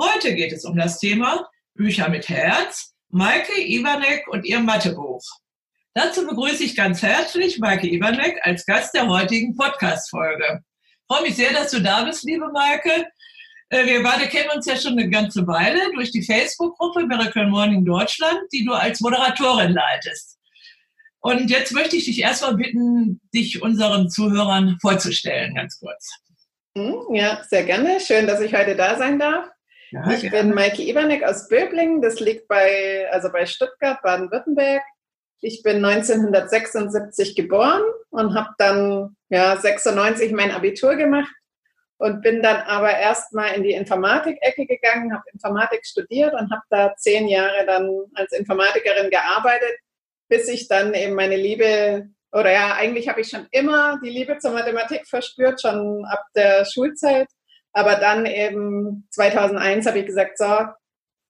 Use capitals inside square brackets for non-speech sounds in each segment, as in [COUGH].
Heute geht es um das Thema Bücher mit Herz, Maike Iwanek und ihr Mathebuch. Dazu begrüße ich ganz herzlich Maike Iwanek als Gast der heutigen Podcast-Folge. Freue mich sehr, dass du da bist, liebe Maike. Äh, wir beide kennen uns ja schon eine ganze Weile durch die Facebook-Gruppe Miracle Morning Deutschland, die du als Moderatorin leitest. Und jetzt möchte ich dich erstmal bitten, dich unseren Zuhörern vorzustellen, ganz kurz. Hm, ja, sehr gerne. Schön, dass ich heute da sein darf. Ja, ich gerne. bin Maike Iwanek aus Böblingen. Das liegt bei, also bei Stuttgart, Baden-Württemberg. Ich bin 1976 geboren und habe dann ja 96 mein Abitur gemacht und bin dann aber erstmal in die Informatik-Ecke gegangen, habe Informatik studiert und habe da zehn Jahre dann als Informatikerin gearbeitet, bis ich dann eben meine Liebe oder ja, eigentlich habe ich schon immer die Liebe zur Mathematik verspürt, schon ab der Schulzeit aber dann eben 2001 habe ich gesagt, so,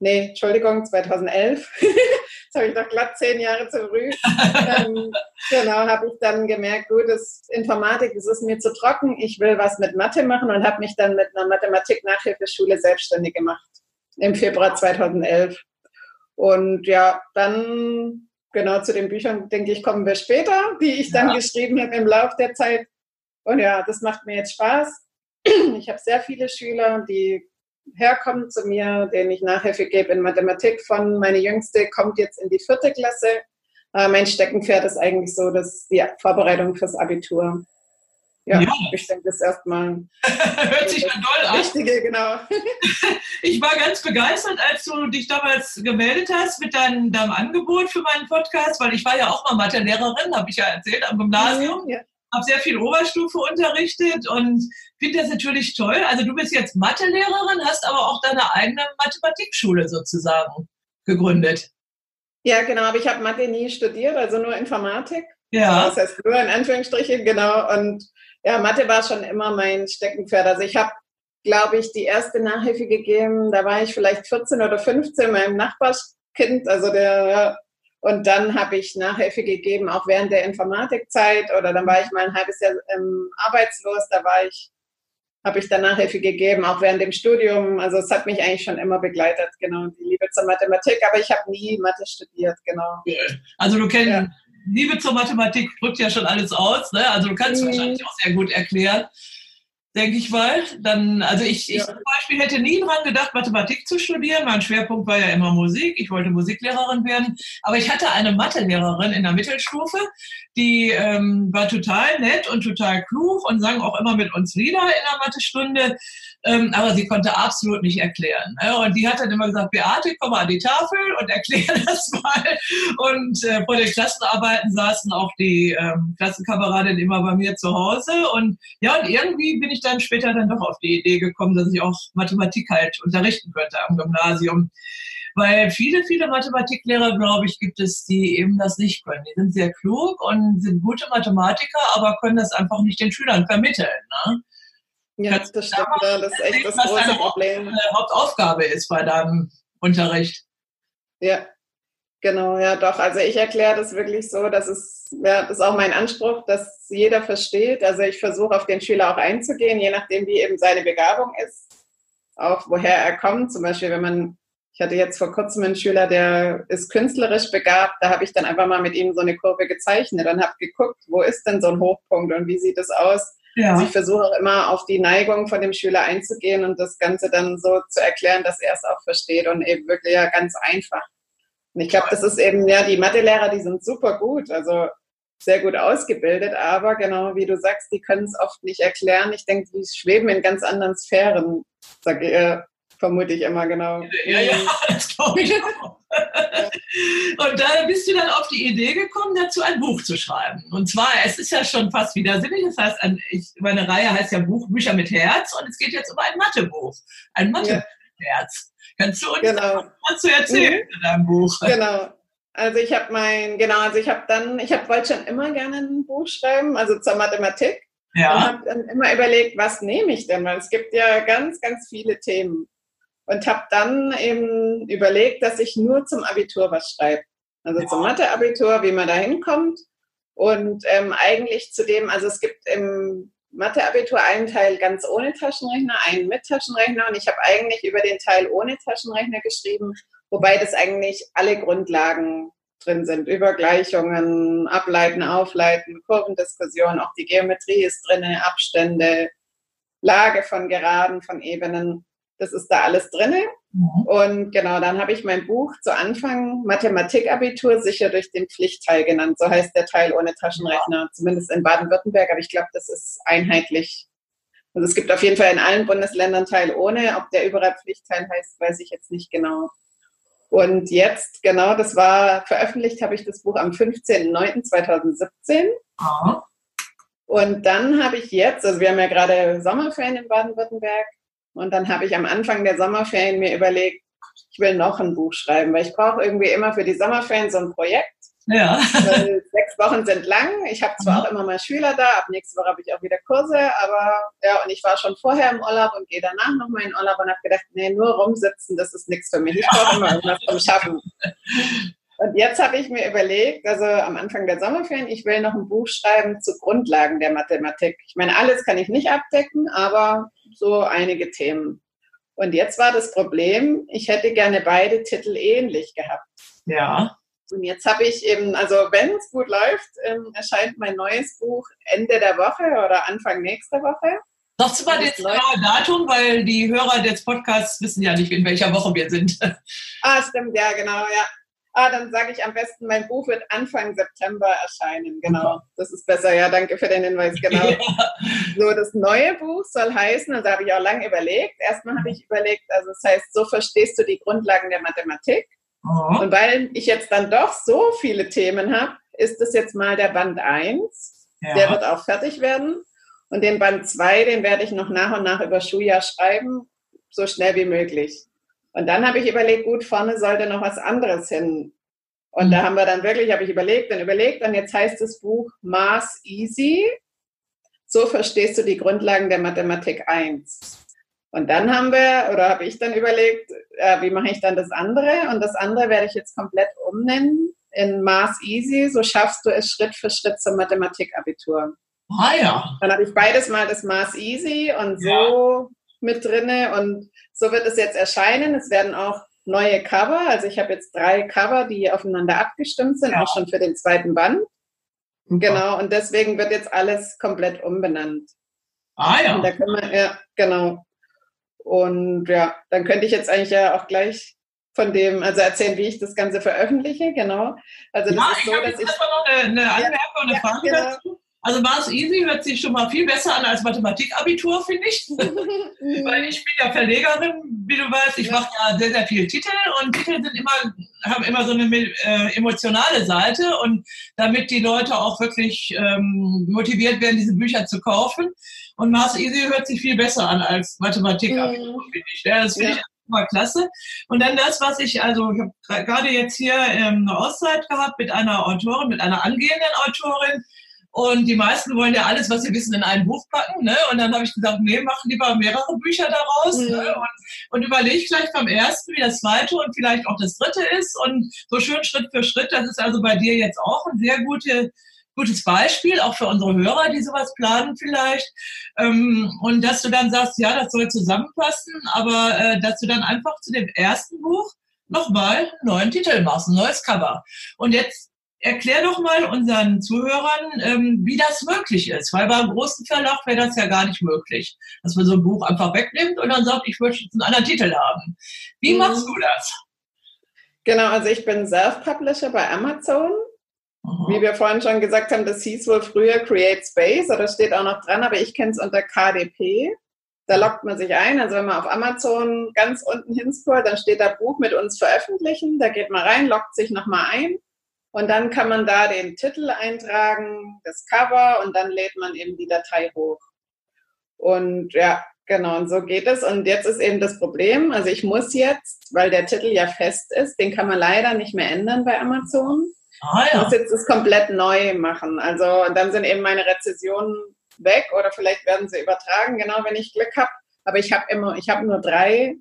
nee, Entschuldigung, 2011. das [LAUGHS] habe ich doch glatt zehn Jahre zu früh. [LAUGHS] ähm, genau, habe ich dann gemerkt, gut, das Informatik, das ist mir zu trocken. Ich will was mit Mathe machen und habe mich dann mit einer Mathematik-Nachhilfeschule selbstständig gemacht im Februar 2011. Und ja, dann genau zu den Büchern, denke ich, kommen wir später, die ich dann ja. geschrieben habe im Laufe der Zeit. Und ja, das macht mir jetzt Spaß. [CLEARS THROAT] Ich habe sehr viele Schüler, die herkommen zu mir, denen ich Nachhilfe gebe in Mathematik von. Meine Jüngste kommt jetzt in die vierte Klasse. Äh, mein Steckenpferd ist eigentlich so, dass die Vorbereitung fürs Abitur. Ja, ja. ich denke, das erstmal. [LAUGHS] Hört sich dann toll an. Richtige, genau. [LAUGHS] ich war ganz begeistert, als du dich damals gemeldet hast mit deinem, deinem Angebot für meinen Podcast, weil ich war ja auch mal Mathelehrerin, habe ich ja erzählt, am Gymnasium. Ja, ja habe sehr viel Oberstufe unterrichtet und finde das natürlich toll. Also du bist jetzt Mathelehrerin, hast aber auch deine eigene Mathematikschule sozusagen gegründet. Ja, genau, aber ich habe Mathe nie studiert, also nur Informatik. Ja. Das heißt nur in Anführungsstrichen, genau. Und ja, Mathe war schon immer mein Steckenpferd. Also ich habe, glaube ich, die erste Nachhilfe gegeben, da war ich vielleicht 14 oder 15, meinem Nachbarskind, also der und dann habe ich Nachhilfe gegeben, auch während der Informatikzeit. Oder dann war ich mal ein halbes Jahr ähm, arbeitslos. Da war ich, habe ich dann Nachhilfe gegeben, auch während dem Studium. Also es hat mich eigentlich schon immer begleitet, genau, die Liebe zur Mathematik. Aber ich habe nie Mathe studiert, genau. Also du kennst, ja. Liebe zur Mathematik drückt ja schon alles aus. Ne? Also du kannst mhm. wahrscheinlich auch sehr gut erklären denke ich mal. Dann, also ich, ja. ich zum Beispiel hätte nie dran gedacht, Mathematik zu studieren. Mein Schwerpunkt war ja immer Musik. Ich wollte Musiklehrerin werden. Aber ich hatte eine Mathelehrerin in der Mittelstufe, die ähm, war total nett und total klug und sang auch immer mit uns Lieder in der Mathestunde. Ähm, aber sie konnte absolut nicht erklären. Ne? Und die hat dann immer gesagt, Beate, komm mal an die Tafel und erkläre [LAUGHS] das mal. Und äh, vor den Klassenarbeiten saßen auch die ähm, Klassenkameradinnen immer bei mir zu Hause. Und ja, und irgendwie bin ich dann später dann doch auf die Idee gekommen, dass ich auch Mathematik halt unterrichten könnte am Gymnasium. Weil viele, viele Mathematiklehrer, glaube ich, gibt es, die eben das nicht können. Die sind sehr klug und sind gute Mathematiker, aber können das einfach nicht den Schülern vermitteln. Ne? Ja, das stimmt. Ja, das ist echt das große Problem. Hauptaufgabe ist bei deinem Unterricht. Ja, genau, ja, doch. Also ich erkläre das wirklich so, dass es, ja, das ist auch mein Anspruch, dass jeder versteht. Also ich versuche auf den Schüler auch einzugehen, je nachdem, wie eben seine Begabung ist, auch woher er kommt. Zum Beispiel, wenn man, ich hatte jetzt vor kurzem einen Schüler, der ist künstlerisch begabt, da habe ich dann einfach mal mit ihm so eine Kurve gezeichnet und habe geguckt, wo ist denn so ein Hochpunkt und wie sieht es aus? Ja. Also ich versuche auch immer auf die Neigung von dem Schüler einzugehen und das Ganze dann so zu erklären, dass er es auch versteht und eben wirklich ja ganz einfach. Und ich glaube, das ist eben, ja, die Mathelehrer, die sind super gut, also sehr gut ausgebildet, aber genau wie du sagst, die können es oft nicht erklären. Ich denke, die schweben in ganz anderen Sphären, sage vermute ich immer genau. Ja, ja, [LAUGHS] das glaube ich auch. Und da bist du dann auf die Idee gekommen, dazu ein Buch zu schreiben. Und zwar, es ist ja schon fast widersinnig, das heißt, meine Reihe heißt ja Buch Bücher mit Herz und es geht jetzt um ein Mathebuch. Ein Mathe, ja. Herz. Kannst du uns genau. was zu erzählen mhm. in deinem Buch? Genau. Also ich habe mein, genau, also ich habe dann, ich habe wollte schon immer gerne ein Buch schreiben, also zur Mathematik. Ja. Und habe dann immer überlegt, was nehme ich denn? Weil es gibt ja ganz, ganz viele Themen. Und habe dann eben überlegt, dass ich nur zum Abitur was schreibe. Also ja. zum Mathe-Abitur, wie man da hinkommt. Und ähm, eigentlich zu dem, also es gibt im Mathe-Abitur einen Teil ganz ohne Taschenrechner, einen mit Taschenrechner. Und ich habe eigentlich über den Teil ohne Taschenrechner geschrieben, wobei das eigentlich alle Grundlagen drin sind. Übergleichungen, Ableiten, Aufleiten, Kurvendiskussion, auch die Geometrie ist drin, Abstände, Lage von Geraden, von Ebenen. Das ist da alles drin. Mhm. Und genau, dann habe ich mein Buch zu Anfang Mathematikabitur sicher durch den Pflichtteil genannt. So heißt der Teil ohne Taschenrechner, ja. zumindest in Baden-Württemberg. Aber ich glaube, das ist einheitlich. Also es gibt auf jeden Fall in allen Bundesländern Teil ohne. Ob der überall Pflichtteil heißt, weiß ich jetzt nicht genau. Und jetzt, genau, das war veröffentlicht, habe ich das Buch am 15.09.2017. Aha. Und dann habe ich jetzt, also wir haben ja gerade Sommerferien in Baden-Württemberg, und dann habe ich am Anfang der Sommerferien mir überlegt, ich will noch ein Buch schreiben, weil ich brauche irgendwie immer für die Sommerferien so ein Projekt. Ja. Weil [LAUGHS] sechs Wochen sind lang. Ich habe zwar mhm. auch immer mal Schüler da, ab nächste Woche habe ich auch wieder Kurse, aber ja, und ich war schon vorher im Urlaub und gehe danach nochmal in Urlaub und habe gedacht, nee, nur rumsitzen, das ist nichts für mich. Ich brauche immer irgendwas zum Schaffen. [LAUGHS] Und jetzt habe ich mir überlegt, also am Anfang der Sommerferien, ich will noch ein Buch schreiben zu Grundlagen der Mathematik. Ich meine, alles kann ich nicht abdecken, aber so einige Themen. Und jetzt war das Problem, ich hätte gerne beide Titel ähnlich gehabt. Ja. Und jetzt habe ich eben, also wenn es gut läuft, ähm, erscheint mein neues Buch Ende der Woche oder Anfang nächster Woche. Sagst du mal das genaue Datum, weil die Hörer des Podcasts wissen ja nicht, in welcher Woche wir sind. Ah, stimmt, ja, genau, ja. Ah, dann sage ich am besten, mein Buch wird Anfang September erscheinen. Genau, das ist besser. Ja, danke für den Hinweis. [LAUGHS] Genau. Ja. So, das neue Buch soll heißen, also habe ich auch lange überlegt. Erstmal habe ich überlegt, also es das heißt, so verstehst du die Grundlagen der Mathematik. Oh. Und weil ich jetzt dann doch so viele Themen habe, ist das jetzt mal der Band 1. Ja. Der wird auch fertig werden. Und den Band 2, den werde ich noch nach und nach über Schuljahr schreiben, so schnell wie möglich. Und dann habe ich überlegt, gut, vorne sollte noch was anderes hin. Und mhm. da haben wir dann wirklich, habe ich überlegt und überlegt, und jetzt heißt das Buch Maß Easy. So verstehst du die Grundlagen der Mathematik 1. Und dann haben wir, oder habe ich dann überlegt, äh, wie mache ich dann das andere? Und das andere werde ich jetzt komplett umnennen in Maß Easy. So schaffst du es Schritt für Schritt zum Mathematikabitur. Ah ja. Dann habe ich beides mal das Maß Easy und so ja. Mit drinne und so wird es jetzt erscheinen. Es werden auch neue Cover. Also ich habe jetzt drei Cover, die aufeinander abgestimmt sind, ja. auch schon für den zweiten Band. Super. Genau, und deswegen wird jetzt alles komplett umbenannt. Ah ja. Und da können wir, ja, genau. Und ja, dann könnte ich jetzt eigentlich ja auch gleich von dem, also erzählen, wie ich das Ganze veröffentliche, genau. Also das ja, ist so, ich dass ich. noch eine, eine Anmerkung, eine ja, Frage genau. dazu. Also Mars Easy hört sich schon mal viel besser an als Mathematikabitur, finde ich. [LAUGHS] Weil ich bin ja Verlegerin, wie du weißt. Ich mache ja sehr, sehr viele Titel und Titel sind immer, haben immer so eine äh, emotionale Seite und damit die Leute auch wirklich ähm, motiviert werden, diese Bücher zu kaufen. Und Mars Easy hört sich viel besser an als Mathematikabitur, mhm. finde ich. Ja, das finde ja. ich mal klasse. Und dann das, was ich, also ich habe gerade jetzt hier ähm, eine Auszeit gehabt mit einer Autorin, mit einer angehenden Autorin, und die meisten wollen ja alles, was sie wissen, in ein Buch packen. Ne? Und dann habe ich gesagt, nee, mach lieber mehrere Bücher daraus mhm. ne? und, und überleg gleich beim ersten, wie das zweite und vielleicht auch das dritte ist. Und so schön Schritt für Schritt. Das ist also bei dir jetzt auch ein sehr gute, gutes Beispiel, auch für unsere Hörer, die sowas planen vielleicht. Ähm, und dass du dann sagst, ja, das soll zusammenpassen, aber äh, dass du dann einfach zu dem ersten Buch nochmal einen neuen Titel machst, ein neues Cover. Und jetzt erklär doch mal unseren Zuhörern, ähm, wie das möglich ist. Weil beim großen Verlag wäre das ja gar nicht möglich, dass man so ein Buch einfach wegnimmt und dann sagt, ich möchte jetzt einen anderen Titel haben. Wie mhm. machst du das? Genau, also ich bin Self-Publisher bei Amazon. Aha. Wie wir vorhin schon gesagt haben, das hieß wohl früher Create Space oder steht auch noch dran, aber ich kenne es unter KDP. Da lockt man sich ein. Also wenn man auf Amazon ganz unten hinscrollt, dann steht da Buch mit uns veröffentlichen. Da geht man rein, lockt sich nochmal ein und dann kann man da den Titel eintragen, das Cover und dann lädt man eben die Datei hoch. Und ja, Genau, und so geht es. Und jetzt ist eben das Problem, also ich muss jetzt, weil der Titel ja fest ist, den kann man leider nicht mehr ändern bei Amazon. Ah, ja. Ich muss jetzt das komplett neu machen. Also dann sind eben meine Rezessionen weg oder vielleicht werden sie übertragen, genau wenn ich Glück habe. Aber ich habe immer, ich habe nur drei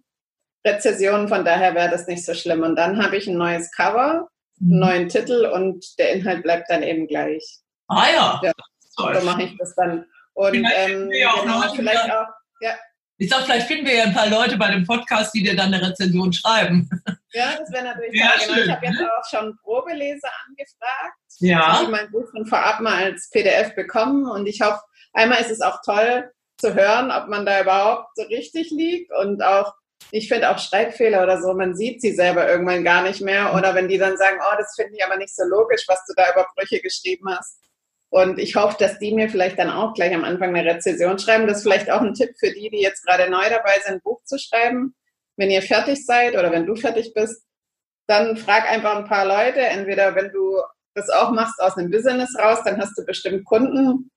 Rezessionen, von daher wäre das nicht so schlimm. Und dann habe ich ein neues Cover, einen mhm. neuen Titel und der Inhalt bleibt dann eben gleich. Ah ja. ja so mache ich das dann. Und ähm, genau, vielleicht auch ja. Ich sag, vielleicht finden wir ja ein paar Leute bei dem Podcast, die dir dann eine Rezension schreiben. Ja, das wäre natürlich ja, genau. Ich habe jetzt auch schon Probeleser angefragt. Ja. Die mein Buch von vorab mal als PDF bekommen. Und ich hoffe, einmal ist es auch toll zu hören, ob man da überhaupt so richtig liegt. Und auch, ich finde auch Schreibfehler oder so, man sieht sie selber irgendwann gar nicht mehr. Oder wenn die dann sagen, oh, das finde ich aber nicht so logisch, was du da über Brüche geschrieben hast. Und ich hoffe, dass die mir vielleicht dann auch gleich am Anfang eine Rezession schreiben. Das ist vielleicht auch ein Tipp für die, die jetzt gerade neu dabei sind, ein Buch zu schreiben. Wenn ihr fertig seid oder wenn du fertig bist, dann frag einfach ein paar Leute. Entweder wenn du das auch machst aus einem Business raus, dann hast du bestimmt Kunden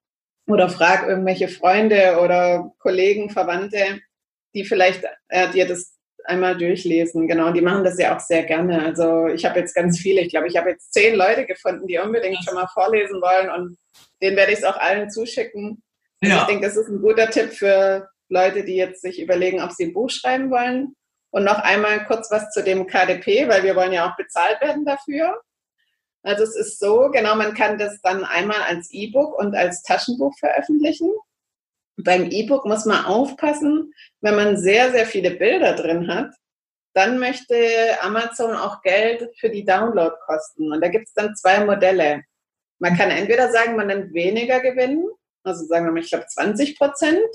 oder frag irgendwelche Freunde oder Kollegen, Verwandte, die vielleicht äh, dir das einmal durchlesen. Genau, die machen das ja auch sehr gerne. Also ich habe jetzt ganz viele, ich glaube, ich habe jetzt zehn Leute gefunden, die unbedingt schon mal vorlesen wollen und denen werde ich es auch allen zuschicken. Also ja. Ich denke, das ist ein guter Tipp für Leute, die jetzt sich überlegen, ob sie ein Buch schreiben wollen. Und noch einmal kurz was zu dem KDP, weil wir wollen ja auch bezahlt werden dafür. Also es ist so, genau, man kann das dann einmal als E-Book und als Taschenbuch veröffentlichen. Beim E-Book muss man aufpassen, wenn man sehr, sehr viele Bilder drin hat, dann möchte Amazon auch Geld für die Downloadkosten. Und da gibt es dann zwei Modelle. Man kann entweder sagen, man nimmt weniger Gewinn, also sagen wir mal, ich glaube 20 Prozent,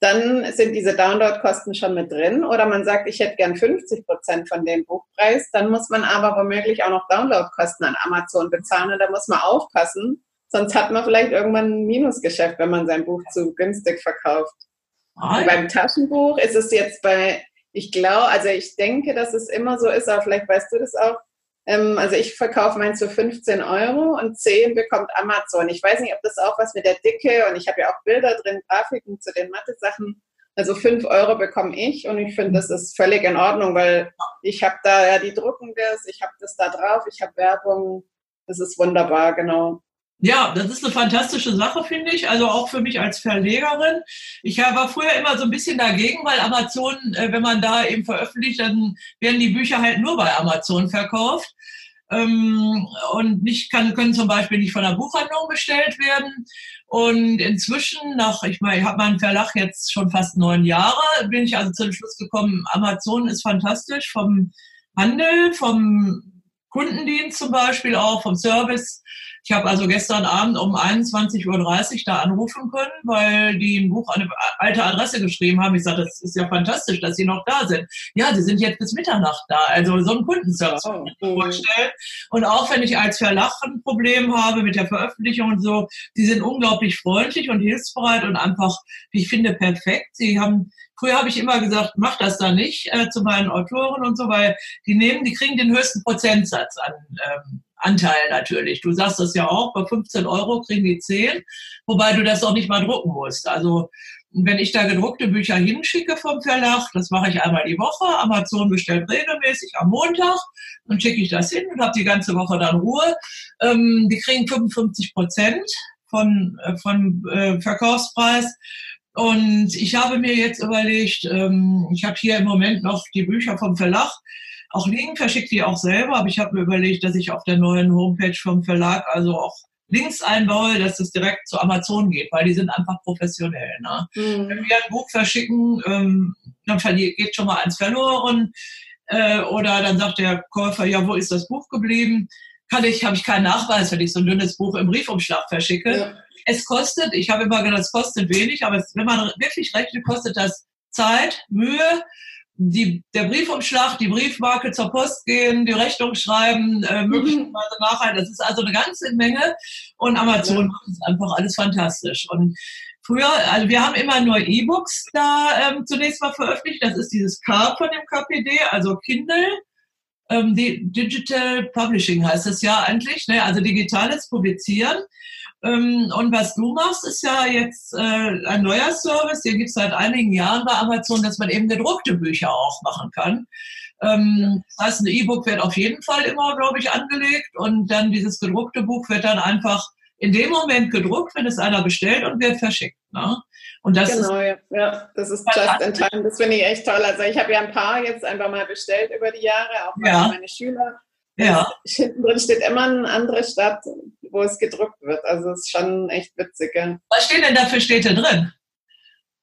dann sind diese Downloadkosten schon mit drin. Oder man sagt, ich hätte gern 50 Prozent von dem Buchpreis, dann muss man aber womöglich auch noch Downloadkosten an Amazon bezahlen und da muss man aufpassen, sonst hat man vielleicht irgendwann ein Minusgeschäft, wenn man sein Buch zu günstig verkauft. Beim Taschenbuch ist es jetzt bei, ich glaube, also ich denke, dass es immer so ist, aber vielleicht weißt du das auch. Ähm, also ich verkaufe meins für 15 Euro und 10 bekommt Amazon. Ich weiß nicht, ob das auch was mit der Dicke und ich habe ja auch Bilder drin, Grafiken zu den Mathe-Sachen. Also 5 Euro bekomme ich und ich finde, das ist völlig in Ordnung, weil ich habe da ja die drucken das, ich habe das da drauf, ich habe Werbung. Das ist wunderbar, genau. Ja, das ist eine fantastische Sache, finde ich. Also auch für mich als Verlegerin. Ich war früher immer so ein bisschen dagegen, weil Amazon, äh, wenn man da eben veröffentlicht, dann werden die Bücher halt nur bei Amazon verkauft. Ähm, und nicht kann, können zum Beispiel nicht von der Buchhandlung bestellt werden. Und inzwischen, nach, ich meine, ich habe meinen Verlag jetzt schon fast neun Jahre, bin ich also zu dem Schluss gekommen, Amazon ist fantastisch vom Handel, vom Kundendienst zum Beispiel auch, vom Service ich habe also gestern Abend um 21.30 Uhr da anrufen können, weil die ein Buch an eine alte Adresse geschrieben haben. Ich sage, das ist ja fantastisch, dass sie noch da sind. Ja, sie sind jetzt bis Mitternacht da. Also so ein Kundenservice oh, oh. vorstellen. Und auch wenn ich als Verlag ein Problem habe mit der Veröffentlichung und so, die sind unglaublich freundlich und hilfsbereit und einfach, wie ich finde, perfekt. Sie haben Früher habe ich immer gesagt, mach das da nicht äh, zu meinen Autoren und so, weil die nehmen, die kriegen den höchsten Prozentsatz an ähm, Anteil natürlich. Du sagst das ja auch, bei 15 Euro kriegen die 10, wobei du das auch nicht mal drucken musst. Also wenn ich da gedruckte Bücher hinschicke vom Verlag, das mache ich einmal die Woche, Amazon bestellt regelmäßig am Montag, dann schicke ich das hin und habe die ganze Woche dann Ruhe. Ähm, die kriegen 55 Prozent von, äh, von äh, Verkaufspreis. Und ich habe mir jetzt überlegt, ähm, ich habe hier im Moment noch die Bücher vom Verlag auch liegen, verschicke die auch selber, aber ich habe mir überlegt, dass ich auf der neuen Homepage vom Verlag also auch Links einbaue, dass es direkt zu Amazon geht, weil die sind einfach professionell. Ne? Mhm. Wenn wir ein Buch verschicken, ähm, dann geht schon mal eins verloren äh, oder dann sagt der Käufer, ja, wo ist das Buch geblieben? Kann ich, habe ich keinen Nachweis, wenn ich so ein dünnes Buch im Briefumschlag verschicke. Ja. Es kostet, ich habe immer gedacht, es kostet wenig, aber es, wenn man wirklich rechnet, kostet das Zeit, Mühe die, der Briefumschlag, die Briefmarke zur Post gehen, die Rechnung schreiben, äh, mhm. möglicherweise nachhalten. Das ist also eine ganze Menge. Und Amazon macht es einfach alles fantastisch. Und früher, also wir haben immer nur E-Books da ähm, zunächst mal veröffentlicht. Das ist dieses K von dem KPD, also Kindle. Ähm, Digital Publishing heißt es ja eigentlich, ne? also digitales Publizieren. Ähm, und was du machst, ist ja jetzt äh, ein neuer Service, den gibt es seit einigen Jahren bei Amazon, dass man eben gedruckte Bücher auch machen kann. Ähm, das heißt, ein E-Book wird auf jeden Fall immer, glaube ich, angelegt und dann dieses gedruckte Buch wird dann einfach in dem Moment gedruckt, wenn es einer bestellt und wird verschickt. Ne? Und das genau, ist, ja. ja. Das ist just in time. Das finde ich echt toll. Also ich habe ja ein paar jetzt einfach mal bestellt über die Jahre, auch ja. meine Schüler. Ja. Hinten drin steht immer eine andere Stadt, wo es gedruckt wird. Also es ist schon echt witzig. Ja. Was stehen denn da für Städte drin?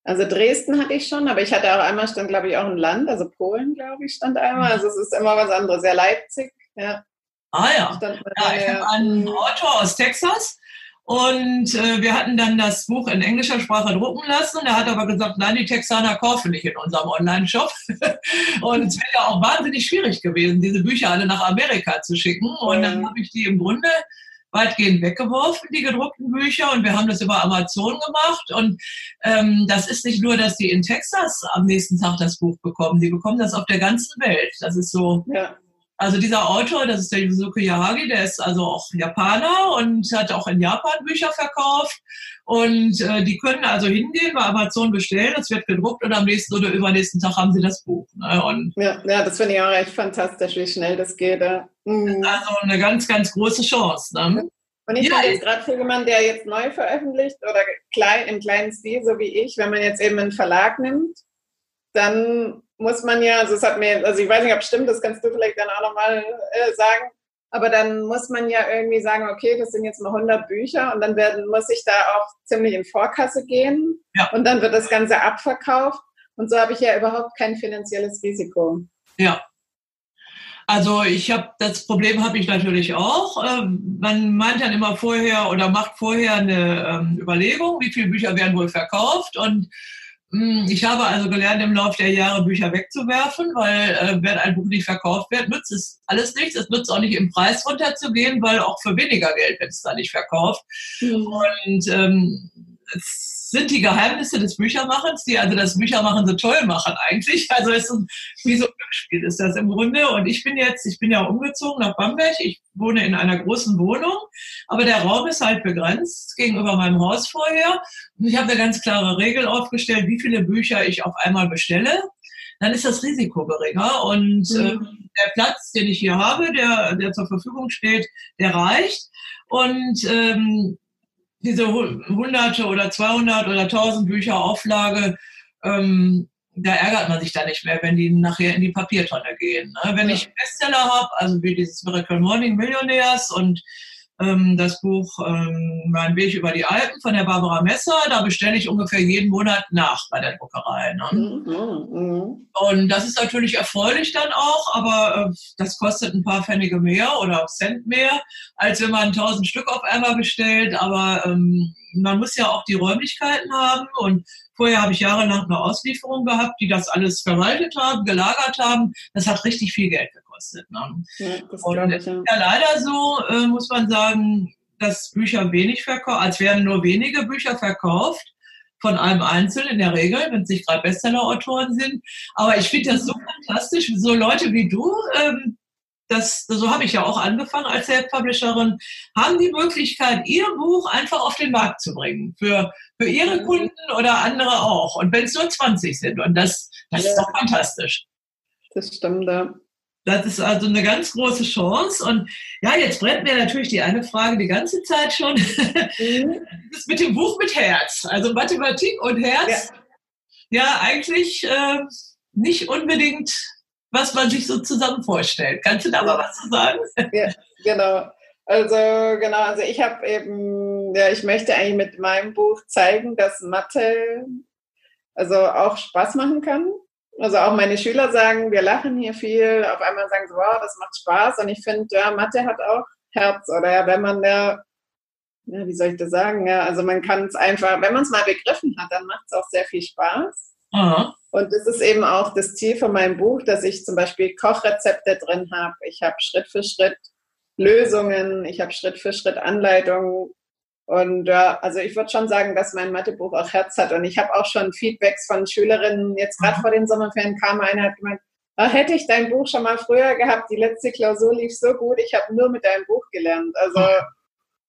Also Dresden hatte ich schon, aber ich hatte auch einmal stand, glaube ich, auch ein Land, also Polen, glaube ich, stand einmal. Also es ist immer was anderes. Ja, Leipzig, ja. Ah ja. ja ich habe einen Autor aus Texas, und äh, wir hatten dann das Buch in englischer Sprache drucken lassen. Er hat aber gesagt, nein, die Texaner kaufen nicht in unserem Online-Shop. [LAUGHS] und es wäre ja auch wahnsinnig schwierig gewesen, diese Bücher alle nach Amerika zu schicken. Und dann habe ich die im Grunde weitgehend weggeworfen, die gedruckten Bücher. Und wir haben das über Amazon gemacht. Und ähm, das ist nicht nur, dass die in Texas am nächsten Tag das Buch bekommen. Die bekommen das auf der ganzen Welt. Das ist so. Ja also dieser Autor, das ist der Yusuke Yahagi, der ist also auch Japaner und hat auch in Japan Bücher verkauft. Und äh, die können also hingehen, bei Amazon bestellen, es wird gedruckt und am nächsten oder übernächsten Tag haben sie das Buch. Ne? Und ja, ja, das finde ich auch echt fantastisch, wie schnell das geht. Ja. Mhm. Also eine ganz, ganz große Chance. Ne? Und ich ja, jetzt gerade für jemanden, der jetzt neu veröffentlicht oder klein, im kleinen Stil, so wie ich, wenn man jetzt eben einen Verlag nimmt, dann muss man ja, also es hat mir, also ich weiß nicht, ob es stimmt, das kannst du vielleicht dann auch nochmal äh, sagen, aber dann muss man ja irgendwie sagen, okay, das sind jetzt mal 100 Bücher und dann werden, muss ich da auch ziemlich in Vorkasse gehen ja. und dann wird das Ganze abverkauft und so habe ich ja überhaupt kein finanzielles Risiko. Ja. Also ich habe das Problem habe ich natürlich auch. Ähm, man meint dann immer vorher oder macht vorher eine ähm, Überlegung, wie viele Bücher werden wohl verkauft und ich habe also gelernt, im Laufe der Jahre Bücher wegzuwerfen, weil äh, wenn ein Buch nicht verkauft wird, nützt es alles nichts. Es nützt auch nicht im Preis runterzugehen, weil auch für weniger Geld wird es da nicht verkauft. Mhm. Und ähm, es sind die Geheimnisse des Büchermachens, die also das Büchermachen so toll machen eigentlich. Also es ist wie so ein Glücksspiel ist das im Grunde. Und ich bin jetzt, ich bin ja umgezogen nach Bamberg. Ich wohne in einer großen Wohnung, aber der Raum ist halt begrenzt gegenüber meinem Haus vorher. Und ich habe eine ganz klare Regel aufgestellt, wie viele Bücher ich auf einmal bestelle. Dann ist das Risiko geringer und mhm. äh, der Platz, den ich hier habe, der, der zur Verfügung steht, der reicht. Und ähm, diese hunderte oder 200 oder 1000 Bücher Auflage, ähm, da ärgert man sich da nicht mehr, wenn die nachher in die Papiertonne gehen. Ne? Wenn ja. ich Bestseller habe, also wie dieses Miracle Morning Millionaires und ähm, das Buch ähm, Mein Weg über die Alpen von der Barbara Messer. Da bestelle ich ungefähr jeden Monat nach bei der Druckerei. Ne? Mhm, mhm. Und das ist natürlich erfreulich dann auch, aber äh, das kostet ein paar Pfennige mehr oder Cent mehr, als wenn man tausend Stück auf einmal bestellt. Aber ähm, man muss ja auch die Räumlichkeiten haben und Vorher habe ich jahrelang eine Auslieferung gehabt, die das alles verwaltet haben, gelagert haben. Das hat richtig viel Geld gekostet. Ne? Ja, und ich, ja. ja. leider so, äh, muss man sagen, dass Bücher wenig verkauft, als werden nur wenige Bücher verkauft von einem Einzelnen in der Regel, wenn es nicht gerade Bestseller-Autoren sind. Aber ich finde das so fantastisch, so Leute wie du, ähm, das, so habe ich ja auch angefangen als Self-Publisherin, haben die Möglichkeit, ihr Buch einfach auf den Markt zu bringen. Für, für ihre Kunden oder andere auch. Und wenn es nur 20 sind. Und das, das ja. ist doch fantastisch. Das stimmt, ja. Das ist also eine ganz große Chance. Und ja, jetzt brennt mir natürlich die eine Frage die ganze Zeit schon. [LAUGHS] Mhm. Das ist mit dem Buch mit Herz. Also Mathematik und Herz. Ja, ja eigentlich äh, nicht unbedingt was man sich so zusammen vorstellt. Kannst du da mal was zu sagen? [LAUGHS] Ja, genau. Also genau, also ich habe eben, ja, ich möchte eigentlich mit meinem Buch zeigen, dass Mathe also auch Spaß machen kann. Also auch meine Schüler sagen, wir lachen hier viel, auf einmal sagen sie, wow, das macht Spaß. Und ich finde, ja, Mathe hat auch Herz. Oder ja, wenn man da, ja, wie soll ich das sagen? Ja, also man kann es einfach, wenn man es mal begriffen hat, dann macht es auch sehr viel Spaß. Aha. Und das ist eben auch das Ziel von meinem Buch, dass ich zum Beispiel Kochrezepte drin habe. Ich habe Schritt für Schritt Lösungen, ich habe Schritt für Schritt Anleitungen. Und ja, also ich würde schon sagen, dass mein Mathebuch auch Herz hat. Und ich habe auch schon Feedbacks von Schülerinnen, jetzt gerade vor den Sommerferien kam einer, hat gemeint, ach, hätte ich dein Buch schon mal früher gehabt, die letzte Klausur lief so gut, ich habe nur mit deinem Buch gelernt. Also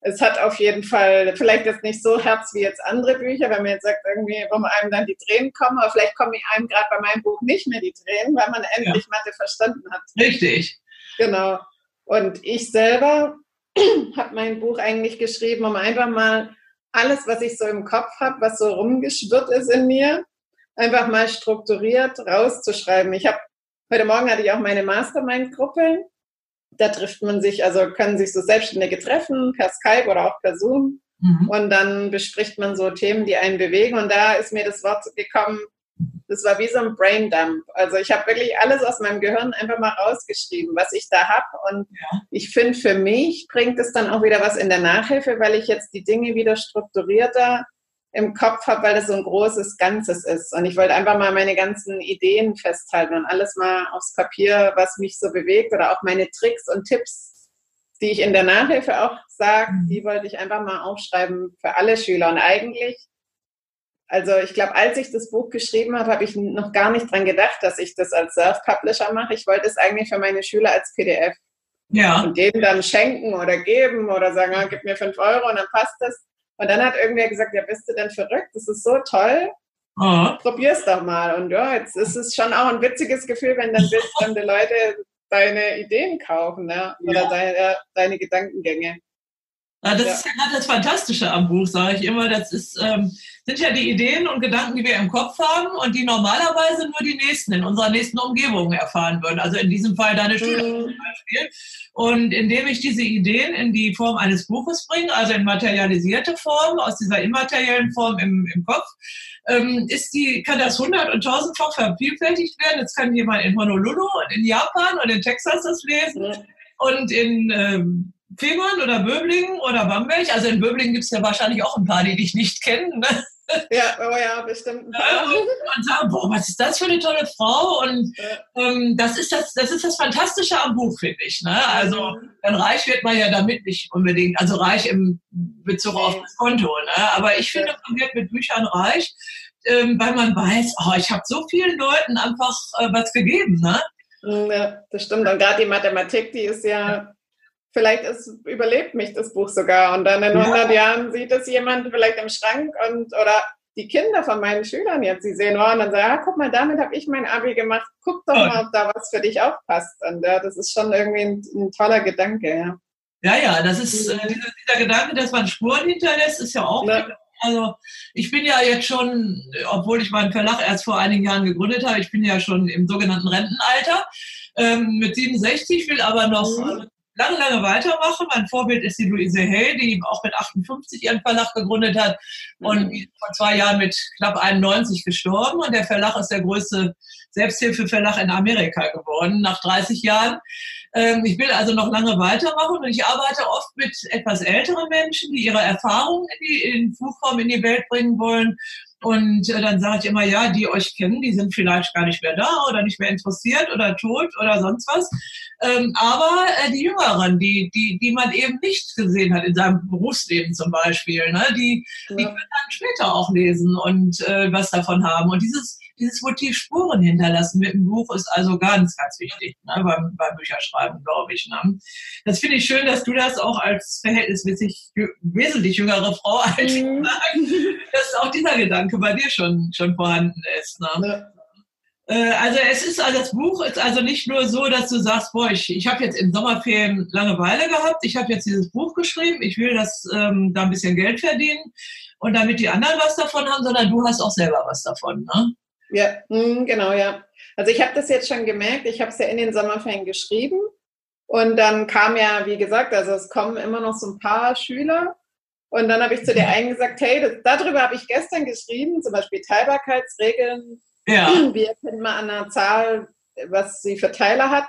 es hat auf jeden Fall, vielleicht jetzt nicht so Herz wie jetzt andere Bücher, wenn man jetzt sagt, irgendwie, warum einem dann die Tränen kommen, aber vielleicht kommen einem gerade bei meinem Buch nicht mehr die Tränen, weil man endlich ja. Mathe verstanden hat. Richtig. Genau. Und ich selber [CLEARS THROAT] habe mein Buch eigentlich geschrieben, um einfach mal alles, was ich so im Kopf habe, was so rumgeschwirrt ist in mir, einfach mal strukturiert rauszuschreiben. Ich habe heute Morgen hatte ich auch meine Mastermind-Gruppe da trifft man sich, also können sich so Selbstständige treffen, per Skype oder auch per Zoom. Mhm. Und dann bespricht man so Themen, die einen bewegen. Und da ist mir das Wort gekommen, das war wie so ein Braindump. Also ich habe wirklich alles aus meinem Gehirn einfach mal rausgeschrieben, was ich da habe. Und ja. ich finde, für mich bringt es dann auch wieder was in der Nachhilfe, weil ich jetzt die Dinge wieder strukturierter im Kopf habe, weil das so ein großes Ganzes ist. Und ich wollte einfach mal meine ganzen Ideen festhalten und alles mal aufs Papier, was mich so bewegt oder auch meine Tricks und Tipps, die ich in der Nachhilfe auch sage, mhm. die wollte ich einfach mal aufschreiben für alle Schüler. Und eigentlich, also ich glaube, als ich das Buch geschrieben habe, habe ich noch gar nicht dran gedacht, dass ich das als Self-Publisher mache. Ich wollte es eigentlich für meine Schüler als PDF. Ja. Und denen dann schenken oder geben oder sagen, ah, gib mir fünf Euro und dann passt das. Und dann hat irgendwer gesagt, ja, bist du denn verrückt? Das ist so toll. Oh. Probier's doch mal. Und ja, jetzt ist es schon auch ein witziges Gefühl, wenn dann wildfremde Leute deine Ideen kaufen ne? oder ja. deine, deine Gedankengänge. Das ja. ist ja gerade das Fantastische am Buch, sage ich immer. Das ist, ähm, sind ja die Ideen und Gedanken, die wir im Kopf haben und die normalerweise nur die Nächsten in unserer nächsten Umgebung erfahren würden. Also in diesem Fall deine Schüler mhm. zum Beispiel. Und indem ich diese Ideen in die Form eines Buches bringe, also in materialisierte Form, aus dieser immateriellen Form im, im Kopf, ähm, ist die, kann das hundert- und tausendfach vervielfältigt werden. Jetzt kann jemand in Honolulu und in Japan und in Texas das lesen. Mhm. Und in ähm, Fehmarn oder Böblingen oder Bamberg. Also in Böblingen gibt es ja wahrscheinlich auch ein paar, die dich nicht kennen. Ne? Ja, oh ja, bestimmt. [LAUGHS] und, und sagen, boah, was ist das für eine tolle Frau? Und ja. ähm, das, ist das, das ist das Fantastische am Buch, finde ich. Ne? Also mhm. dann reich wird man ja damit nicht unbedingt, also reich im Bezug auf das Konto. Ne? Aber ich finde, man wird mit Büchern reich, ähm, weil man weiß, oh, ich habe so vielen Leuten einfach äh, was gegeben. Ne? Mhm, ja, das stimmt. Und gerade die Mathematik, die ist ja vielleicht ist, überlebt mich das Buch sogar und dann in 100 ja. Jahren sieht es jemand vielleicht im Schrank und oder die Kinder von meinen Schülern jetzt, sie sehen, oh, und dann sagen, ah, guck mal, damit habe ich mein Abi gemacht, guck doch mal, ob da was für dich aufpasst. Und ja, das ist schon irgendwie ein, ein toller Gedanke, ja. Ja, ja, das ist äh, dieser, dieser, Gedanke, dass man Spuren hinterlässt, ist ja auch. Ja. Also ich bin ja jetzt schon, obwohl ich meinen Verlag erst vor einigen Jahren gegründet habe, ich bin ja schon im sogenannten Rentenalter ähm, mit 67, will aber noch mhm lange, lange weitermache. Mein Vorbild ist die Luise Hay, die auch mit 58 ihren Verlag gegründet hat und mhm. vor zwei Jahren mit knapp 91 gestorben. Und der Verlag ist der größte Selbsthilfeverlag in Amerika geworden, nach 30 Jahren. Ähm, ich will also noch lange weitermachen und ich arbeite oft mit etwas älteren Menschen, die ihre Erfahrungen in, die, in Buchform in die Welt bringen wollen und äh, dann sage ich immer, ja, die euch kennen, die sind vielleicht gar nicht mehr da oder nicht mehr interessiert oder tot oder sonst was. Ähm, aber äh, die Jüngeren, die, die, die man eben nicht gesehen hat in seinem Berufsleben zum Beispiel, ne, die, ja. die können dann später auch lesen und äh, was davon haben. Und dieses dieses Motiv Spuren hinterlassen mit dem Buch ist also ganz, ganz wichtig ne, beim, beim Bücherschreiben, glaube ich. Ne. Das finde ich schön, dass du das auch als verhältnismäßig wesentlich jüngere Frau als [LAUGHS] mhm. dass auch dieser Gedanke bei dir schon, schon vorhanden ist. Ne. Ja. Äh, also es ist also das Buch ist also nicht nur so, dass du sagst, boah, ich, ich habe jetzt im Sommerferien Langeweile gehabt, ich habe jetzt dieses Buch geschrieben, ich will das ähm, da ein bisschen Geld verdienen und damit die anderen was davon haben, sondern du hast auch selber was davon, ne? Ja, hm, genau, ja. Also ich habe das jetzt schon gemerkt, ich habe es ja in den Sommerferien geschrieben und dann kam ja, wie gesagt, also es kommen immer noch so ein paar Schüler und dann habe ich zu der einen gesagt, hey, das, darüber habe ich gestern geschrieben, zum Beispiel Teilbarkeitsregeln. Ja. Wie erkennt man an einer Zahl, was sie für Teile hat?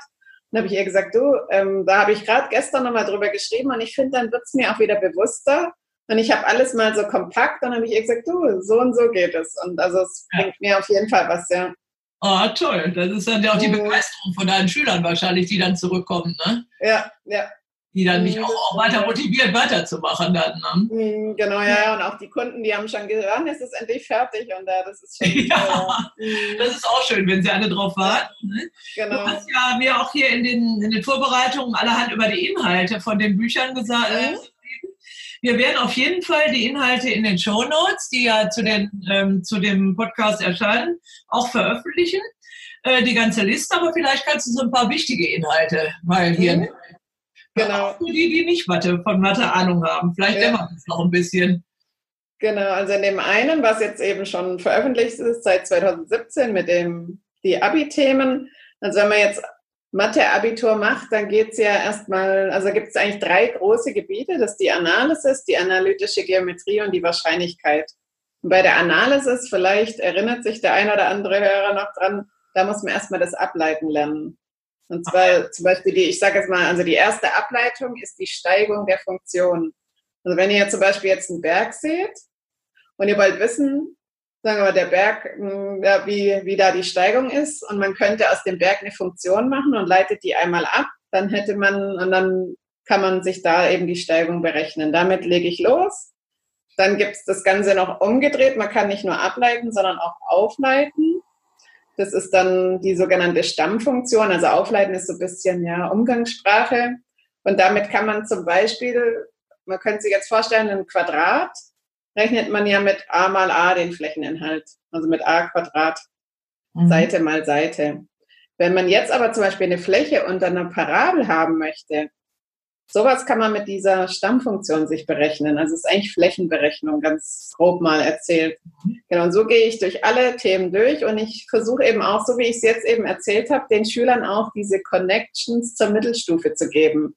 Dann habe ich ihr gesagt, du, ähm, da habe ich gerade gestern nochmal drüber geschrieben und ich finde, dann wird es mir auch wieder bewusster, und ich habe alles mal so kompakt, dann habe ich ihr gesagt, du, so und so geht es. Und also es ja. bringt mir auf jeden Fall was, ja. Ah, oh, toll. Das ist dann ja auch die Begeisterung von deinen Schülern wahrscheinlich, die dann zurückkommen, ne? Ja, ja. die dann mich auch, auch weiter motiviert weiterzumachen dann. Ne? Mhm, genau, ja, und auch die Kunden, die haben schon gesagt, wann ist es endlich fertig und da, das ist schon. [LAUGHS] ja, äh, das ist auch schön, wenn sie alle drauf warten. Ne? Genau. Du hast ja mir auch hier in den, in den Vorbereitungen allerhand über die Inhalte von den Büchern gesagt. Mhm. Wir werden auf jeden Fall die Inhalte in den Show Notes, die ja zu, den, ähm, zu dem Podcast erscheinen, auch veröffentlichen. Äh, die ganze Liste, aber vielleicht kannst du so ein paar wichtige Inhalte mal hier mhm. Genau. Für die, die nicht Mathe, von Mathe Ahnung haben. Vielleicht ja. dämmert es noch ein bisschen. Genau, also in dem einen, was jetzt eben schon veröffentlicht ist, seit 2017 mit dem die Abi-Themen. Also wenn man jetzt Mathe-Abitur macht, dann geht es ja erstmal, also gibt es eigentlich drei große Gebiete. Das ist die Analysis, die analytische Geometrie und die Wahrscheinlichkeit. Und bei der Analysis, vielleicht erinnert sich der ein oder andere Hörer noch dran, da muss man erstmal das Ableiten lernen. Und zwar zum Beispiel die, ich sage jetzt mal, also die erste Ableitung ist die Steigung der Funktion. Also wenn ihr zum Beispiel jetzt einen Berg seht und ihr wollt wissen, sagen wir mal, der Berg, ja, wie, wie da die Steigung ist und man könnte aus dem Berg eine Funktion machen und leitet die einmal ab, dann hätte man, und dann kann man sich da eben die Steigung berechnen. Damit lege ich los. Dann gibt es das Ganze noch umgedreht. Man kann nicht nur ableiten, sondern auch aufleiten. Das ist dann die sogenannte Stammfunktion. Also aufleiten ist so ein bisschen ja Umgangssprache. Und damit kann man zum Beispiel, man könnte sich jetzt vorstellen, ein Quadrat rechnet man ja mit a mal a den Flächeninhalt. Also mit a Quadrat, mhm. Seite mal Seite. Wenn man jetzt aber zum Beispiel eine Fläche unter einer Parabel haben möchte, Sowas kann man mit dieser Stammfunktion sich berechnen. Also es ist eigentlich Flächenberechnung, ganz grob mal erzählt. Genau, und so gehe ich durch alle Themen durch und ich versuche eben auch, so wie ich es jetzt eben erzählt habe, den Schülern auch diese Connections zur Mittelstufe zu geben.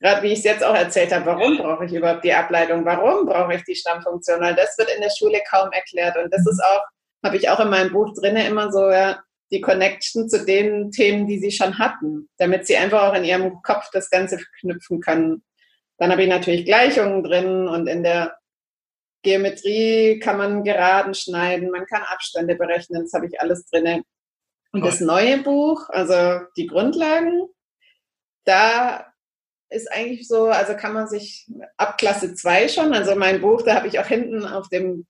Gerade wie ich es jetzt auch erzählt habe, warum brauche ich überhaupt die Ableitung? Warum brauche ich die Stammfunktion? Weil das wird in der Schule kaum erklärt. Und das ist auch, habe ich auch in meinem Buch drinne immer so, ja, die Connection zu den Themen, die sie schon hatten, damit sie einfach auch in ihrem Kopf das Ganze verknüpfen können. Dann habe ich natürlich Gleichungen drin und in der Geometrie kann man Geraden schneiden, man kann Abstände berechnen, das habe ich alles drin. Und das neue Buch, also die Grundlagen, da ist eigentlich so, also kann man sich ab Klasse 2 schon, also mein Buch, da habe ich auch hinten auf dem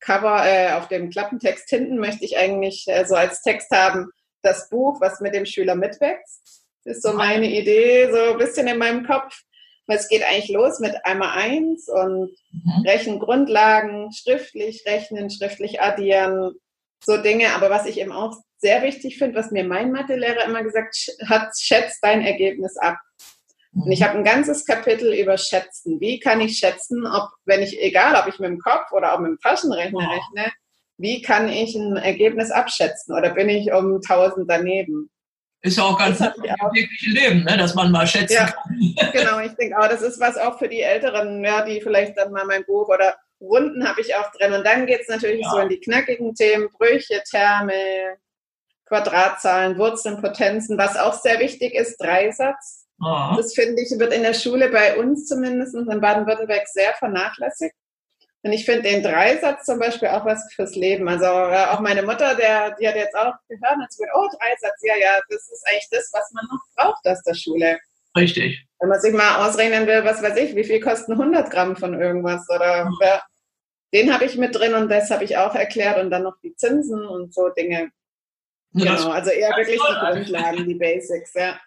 Cover, äh, auf dem Klappentext hinten möchte ich eigentlich äh, so als Text haben, das Buch, was mit dem Schüler mitwächst. Das ist so meine Idee, so ein bisschen in meinem Kopf. Es geht eigentlich los mit einmal eins und mhm. Rechengrundlagen, schriftlich rechnen, schriftlich addieren, so Dinge. Aber was ich eben auch sehr wichtig finde, was mir mein Mathelehrer immer gesagt hat, schätzt dein Ergebnis ab. Und ich habe ein ganzes Kapitel über Schätzen. Wie kann ich schätzen, ob, wenn ich, egal ob ich mit dem Kopf oder auch mit dem Taschenrechner rechne, wie kann ich ein Ergebnis abschätzen? Oder bin ich um 1000 daneben? Ist ja auch ganz im wirklichen Leben, ne? dass man mal schätzen ja, kann. [LAUGHS] [LAUGHS] genau, ich denke auch, das ist was auch für die Älteren, ja, die vielleicht dann mal mein Buch oder Runden habe ich auch drin. Und dann geht es natürlich ja. so in die knackigen Themen, Brüche, Terme, Quadratzahlen, Wurzeln, Potenzen, was auch sehr wichtig ist, Dreisatz. Oh. Das finde ich, wird in der Schule bei uns zumindest in Baden-Württemberg sehr vernachlässigt. Und ich finde den Dreisatz zum Beispiel auch was fürs Leben. Also ja, auch meine Mutter, der, die hat jetzt auch gehört und gesagt, oh, Dreisatz, ja, ja, das ist eigentlich das, was man noch braucht aus der Schule. Richtig. Wenn man sich mal ausrechnen will, was weiß ich, wie viel kosten 100 Gramm von irgendwas oder oh. ja, den habe ich mit drin und das habe ich auch erklärt und dann noch die Zinsen und so Dinge. Ja, genau, also eher wirklich die Grundlagen, die Basics, ja.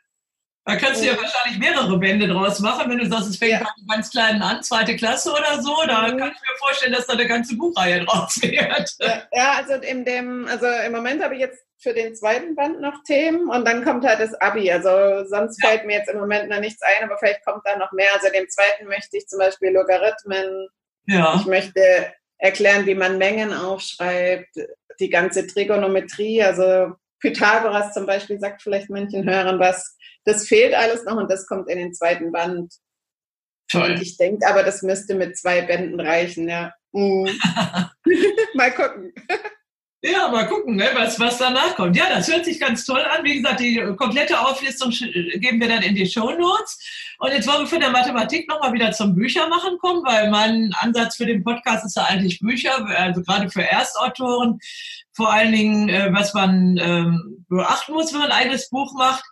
Da kannst du ja wahrscheinlich mehrere Bände draus machen, wenn du sagst, es fängt ja. bei ganz kleinen an, zweite Klasse oder so. Da mhm. kann ich mir vorstellen, dass da eine ganze Buchreihe draus wird. Ja, ja, also in dem, also im Moment habe ich jetzt für den zweiten Band noch Themen und dann kommt halt das Abi. Also sonst ja. fällt mir jetzt im Moment noch nichts ein, aber vielleicht kommt da noch mehr. Also in dem zweiten möchte ich zum Beispiel Logarithmen. Ja. Ich möchte erklären, wie man Mengen aufschreibt, die ganze Trigonometrie, also Pythagoras zum Beispiel sagt vielleicht manchen Hörern was. Das fehlt alles noch und das kommt in den zweiten Band. Toll. Und ich denke aber, das müsste mit zwei Bänden reichen, ja. Mm. [LAUGHS] Mal gucken. Ja, mal gucken, ne, was, was danach kommt. Ja, das hört sich ganz toll an. Wie gesagt, die komplette Auflistung geben wir dann in die Show Notes. Und jetzt wollen wir von der Mathematik nochmal wieder zum Büchermachen kommen, weil mein Ansatz für den Podcast ist ja eigentlich Bücher, also gerade für Erstautoren. Vor allen Dingen, äh, was man ähm, beachten muss, wenn man ein eigenes Buch macht.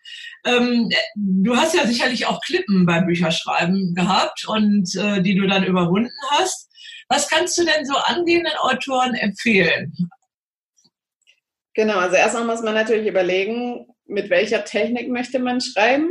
Ähm, du hast ja sicherlich auch Klippen beim Bücherschreiben gehabt und äh, die du dann überwunden hast. Was kannst du denn so angehenden Autoren empfehlen? Genau, also erstmal muss man natürlich überlegen, mit welcher Technik möchte man schreiben.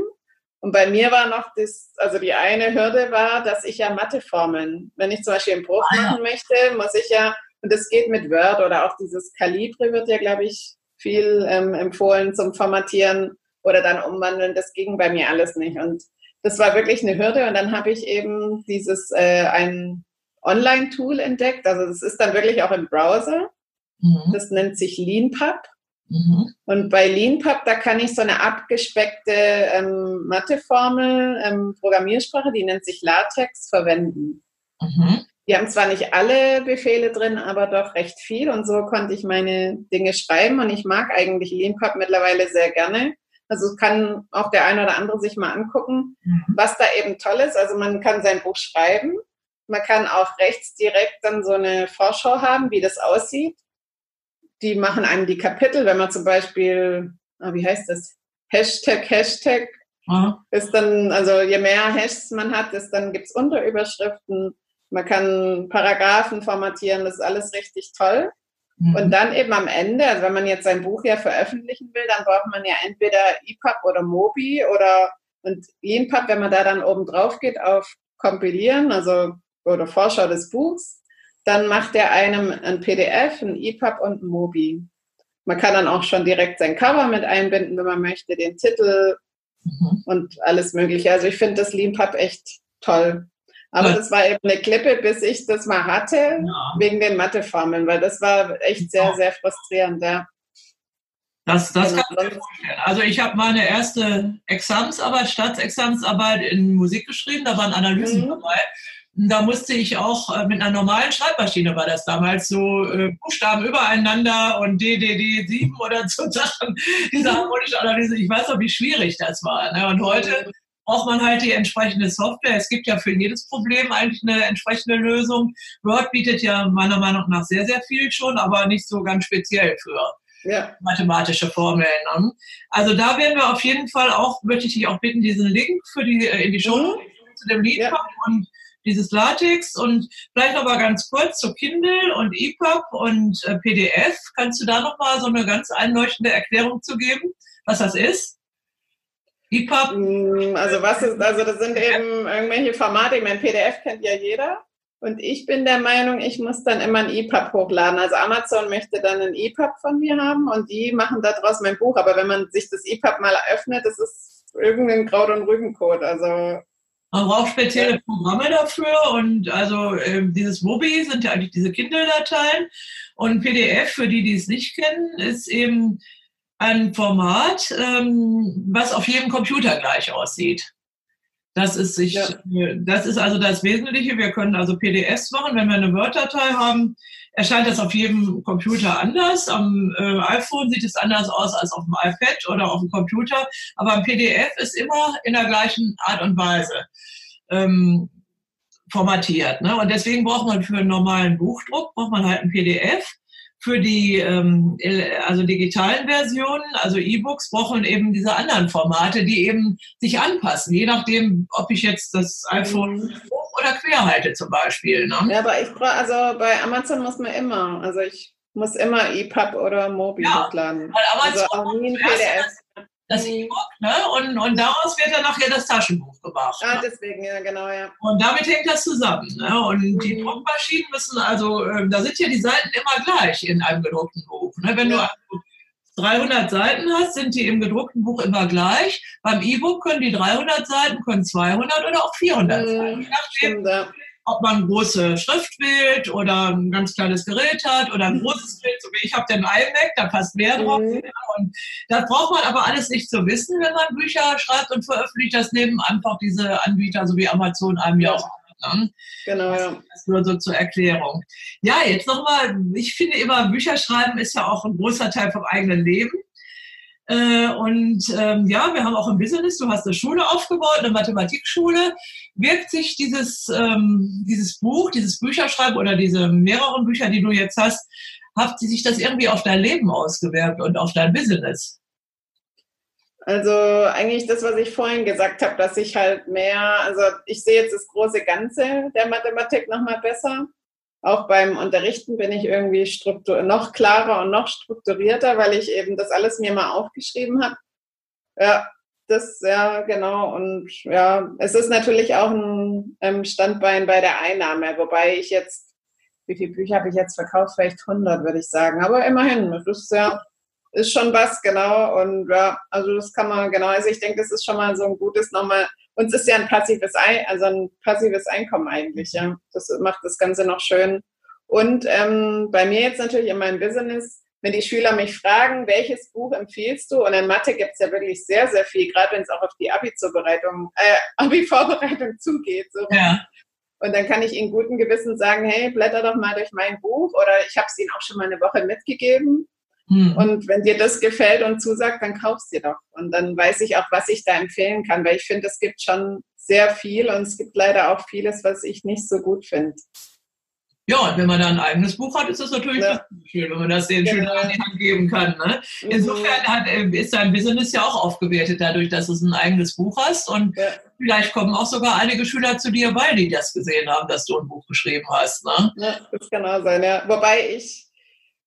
Und bei mir war noch das, also die eine Hürde war, dass ich ja Matheformeln, wenn ich zum Beispiel einen Bruch ah, ja. machen möchte, muss ich ja, und das geht mit Word oder auch dieses Calibre wird ja, glaube ich, viel ähm, empfohlen zum Formatieren oder dann umwandeln. Das ging bei mir alles nicht. Und das war wirklich eine Hürde. Und dann habe ich eben dieses, äh, ein Online-Tool entdeckt. Also das ist dann wirklich auch im Browser. Mhm. Das nennt sich LeanPub. Mhm. Und bei LeanPub, da kann ich so eine abgespeckte ähm, Matheformel, ähm, Programmiersprache, die nennt sich LaTeX, verwenden. Mhm. Die haben zwar nicht alle Befehle drin, aber doch recht viel. Und so konnte ich meine Dinge schreiben. Und ich mag eigentlich LeanPub mittlerweile sehr gerne. Also kann auch der eine oder andere sich mal angucken, mhm. was da eben toll ist. Also man kann sein Buch schreiben. Man kann auch rechts direkt dann so eine Vorschau haben, wie das aussieht die machen einem die Kapitel, wenn man zum Beispiel, oh, wie heißt das? Hashtag, Hashtag Aha. ist dann, also je mehr Hashs man hat, ist, dann gibt's Unterüberschriften, man kann Paragraphen formatieren, das ist alles richtig toll. Mhm. Und dann eben am Ende, also wenn man jetzt sein Buch ja veröffentlichen will, dann braucht man ja entweder EPUB oder Mobi oder und EPUB, wenn man da dann oben drauf geht auf Kompilieren, also oder Vorschau des Buchs, dann macht er einem ein PDF, ein EPUB und ein Mobi. Man kann dann auch schon direkt sein Cover mit einbinden, wenn man möchte, den Titel mhm. und alles Mögliche. Also ich finde das LeanPub echt toll. Aber ja. das war eben eine Klippe, bis ich das mal hatte, ja. wegen den Matheformeln, weil das war echt sehr, sehr frustrierend. Ja. Das, das genau. kann ich mir vorstellen. Also ich habe meine erste Examensarbeit, Staatsexamensarbeit in Musik geschrieben, da waren Analysen mhm. dabei. Da musste ich auch äh, mit einer normalen Schreibmaschine, war das damals so, äh, Buchstaben übereinander und DDD 7 oder so [LAUGHS] Sachen, diese harmonische Analyse. Ich weiß noch, wie schwierig das war. Ne? Und heute braucht man halt die entsprechende Software. Es gibt ja für jedes Problem eigentlich eine entsprechende Lösung. Word bietet ja meiner Meinung nach sehr, sehr viel schon, aber nicht so ganz speziell für ja. mathematische Formeln. Ne? Also da werden wir auf jeden Fall auch, möchte ich dich auch bitten, diesen Link für die, äh, in die Show mhm. zu dem Lied ja. und dieses Latex und vielleicht noch mal ganz kurz zu Kindle und EPUB und äh, PDF. Kannst du da noch mal so eine ganz einleuchtende Erklärung zu geben, was das ist? EPUB? Mm, also was ist, also das sind eben irgendwelche Formate. Ich meine, PDF kennt ja jeder. Und ich bin der Meinung, ich muss dann immer ein EPUB hochladen. Also Amazon möchte dann ein EPUB von mir haben und die machen daraus mein Buch. Aber wenn man sich das EPUB mal öffnet, das ist irgendein Kraut- und Rübencode. Also man braucht spezielle Programme dafür und also äh, dieses Wobi sind ja eigentlich diese Kindle-Dateien und PDF, für die, die es nicht kennen, ist eben ein Format, ähm, was auf jedem Computer gleich aussieht. Das ist sich, ja. das ist also das Wesentliche. Wir können also PDFs machen, wenn wir eine Word-Datei haben, erscheint das auf jedem Computer anders. Am äh, iPhone sieht es anders aus als auf dem iPad oder auf dem Computer. Aber ein PDF ist immer in der gleichen Art und Weise ähm, formatiert. Ne? Und deswegen braucht man für einen normalen Buchdruck, braucht man halt ein PDF. Für die ähm, also digitalen Versionen, also E-Books, brauchen eben diese anderen Formate, die eben sich anpassen, je nachdem, ob ich jetzt das iPhone mhm. hoch oder quer halte zum Beispiel. Ne? Ja, aber ich brauche, also bei Amazon muss man immer, also ich muss immer EPUB oder Mobi ja, hochladen. Weil Amazon also auch nie ein PDF das mhm. E-Book, ne? Und, und daraus wird dann nachher das Taschenbuch gemacht. Ah, ne? deswegen, ja, genau, ja. Und damit hängt das zusammen. Ne? Und mhm. die Druckmaschinen müssen also, äh, da sind ja die Seiten immer gleich in einem gedruckten Buch. Ne? Wenn ja. du 300 Seiten hast, sind die im gedruckten Buch immer gleich. Beim E-Book können die 300 Seiten, können 200 oder auch 400 mhm. Seiten. Je nachdem, Stimmt, ja ob man große Schrift wählt oder ein ganz kleines Gerät hat oder ein mhm. großes Bild, so wie ich habe den iMac, da passt mehr drauf. Mhm. Und das braucht man aber alles nicht zu wissen, wenn man Bücher schreibt und veröffentlicht. Das nehmen einfach diese Anbieter, so wie Amazon, einem ja auch Ne? Genau, ja. Das nur so zur Erklärung. Ja, jetzt nochmal, ich finde immer, Bücher schreiben ist ja auch ein großer Teil vom eigenen Leben. Äh, und ähm, ja, wir haben auch im Business, du hast eine Schule aufgebaut, eine Mathematikschule. Wirkt sich dieses, ähm, dieses Buch, dieses Bücherschreiben oder diese mehreren Bücher, die du jetzt hast, hat sich das irgendwie auf dein Leben ausgewirkt und auf dein Business? Also eigentlich das, was ich vorhin gesagt habe, dass ich halt mehr, also ich sehe jetzt das große Ganze der Mathematik nochmal besser. Auch beim Unterrichten bin ich irgendwie noch klarer und noch strukturierter, weil ich eben das alles mir mal aufgeschrieben habe. Ja, das, ja, genau. Und ja, es ist natürlich auch ein Standbein bei der Einnahme, wobei ich jetzt, wie viele Bücher habe ich jetzt verkauft? Vielleicht 100, würde ich sagen. Aber immerhin, das ist ja, ist schon was, genau. Und ja, also das kann man, genau. Also ich denke, das ist schon mal so ein gutes nochmal. Uns ist ja ein passives, also ein passives Einkommen eigentlich, ja. Das macht das Ganze noch schön. Und ähm, bei mir jetzt natürlich in meinem Business, wenn die Schüler mich fragen, welches Buch empfiehlst du? Und in Mathe gibt es ja wirklich sehr, sehr viel, gerade wenn es auch auf die Abi-Vorbereitung äh, Abi zugeht. So. Ja. Und dann kann ich ihnen guten Gewissen sagen, hey, blätter doch mal durch mein Buch oder ich habe es ihnen auch schon mal eine Woche mitgegeben. Mhm. Und wenn dir das gefällt und zusagt, dann kaufst dir doch. Und dann weiß ich auch, was ich da empfehlen kann, weil ich finde, es gibt schon sehr viel und es gibt leider auch vieles, was ich nicht so gut finde. Ja, und wenn man da ein eigenes Buch hat, ist das natürlich ja. schön, wenn man das den Schülern an die Hand geben kann. Ne? Mhm. Insofern hat, äh, ist dein Business ja auch aufgewertet dadurch, dass du ein eigenes Buch hast. Und ja. vielleicht kommen auch sogar einige Schüler zu dir, weil die das gesehen haben, dass du ein Buch geschrieben hast. Ne? Ja, das kann auch sein, ja. Wobei ich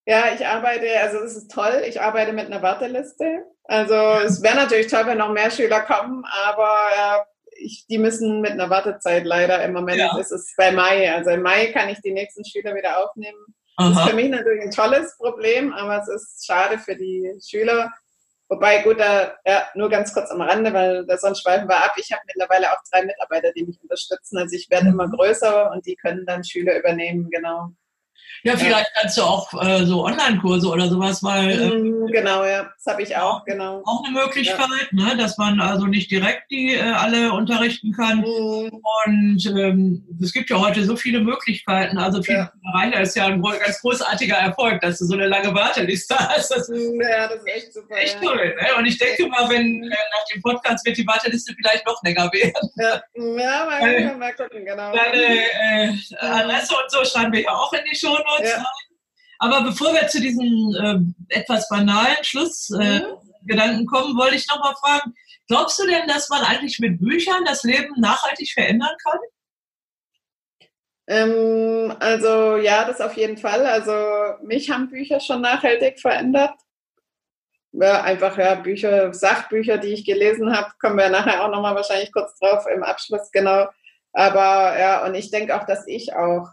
ja, ich arbeite, also es ist toll, ich arbeite mit einer Warteliste. Also es wäre natürlich toll, wenn noch mehr Schüler kommen, aber ja, ich, die müssen mit einer Wartezeit leider im Moment ja. ist es bei Mai. Also im Mai kann ich die nächsten Schüler wieder aufnehmen. Aha. Das ist für mich natürlich ein tolles Problem, aber es ist schade für die Schüler. Wobei, gut, da, ja, nur ganz kurz am Rande, weil da sonst schweifen wir ab. Ich habe mittlerweile auch drei Mitarbeiter, die mich unterstützen. Also ich werde immer größer und die können dann Schüler übernehmen, genau. Ja, vielleicht ja. kannst du auch äh, so Online-Kurse oder sowas mal. Äh, mhm, genau, ja, das habe ich auch, genau. Auch eine Möglichkeit, ja. ne, dass man also nicht direkt die äh, alle unterrichten kann. Mhm. Und ähm, es gibt ja heute so viele Möglichkeiten. Also viel ja. Ist ja ein ganz großartiger Erfolg, dass du so eine lange Warteliste hast. Das mhm, ja, das ist echt super. Echt toll. Ne? Und ich denke mal, wenn äh, nach dem Podcast wird die Warteliste vielleicht noch länger werden. Ja, ja mal, gucken, mal gucken, genau. Deine äh. Adresse und so schreiben wir ja auch in die Show Notes. Ja. Aber bevor wir zu diesem äh, etwas banalen Schlussgedanken äh, mhm. kommen, wollte ich noch mal fragen, glaubst du denn, dass man eigentlich mit Büchern das Leben nachhaltig verändern kann? Ähm, also ja, das auf jeden Fall. Also mich haben Bücher schon nachhaltig verändert. Ja, einfach ja, Bücher, Sachbücher, die ich gelesen habe, kommen wir nachher auch nochmal wahrscheinlich kurz drauf im Abschluss, genau. Aber ja, und ich denke auch, dass ich auch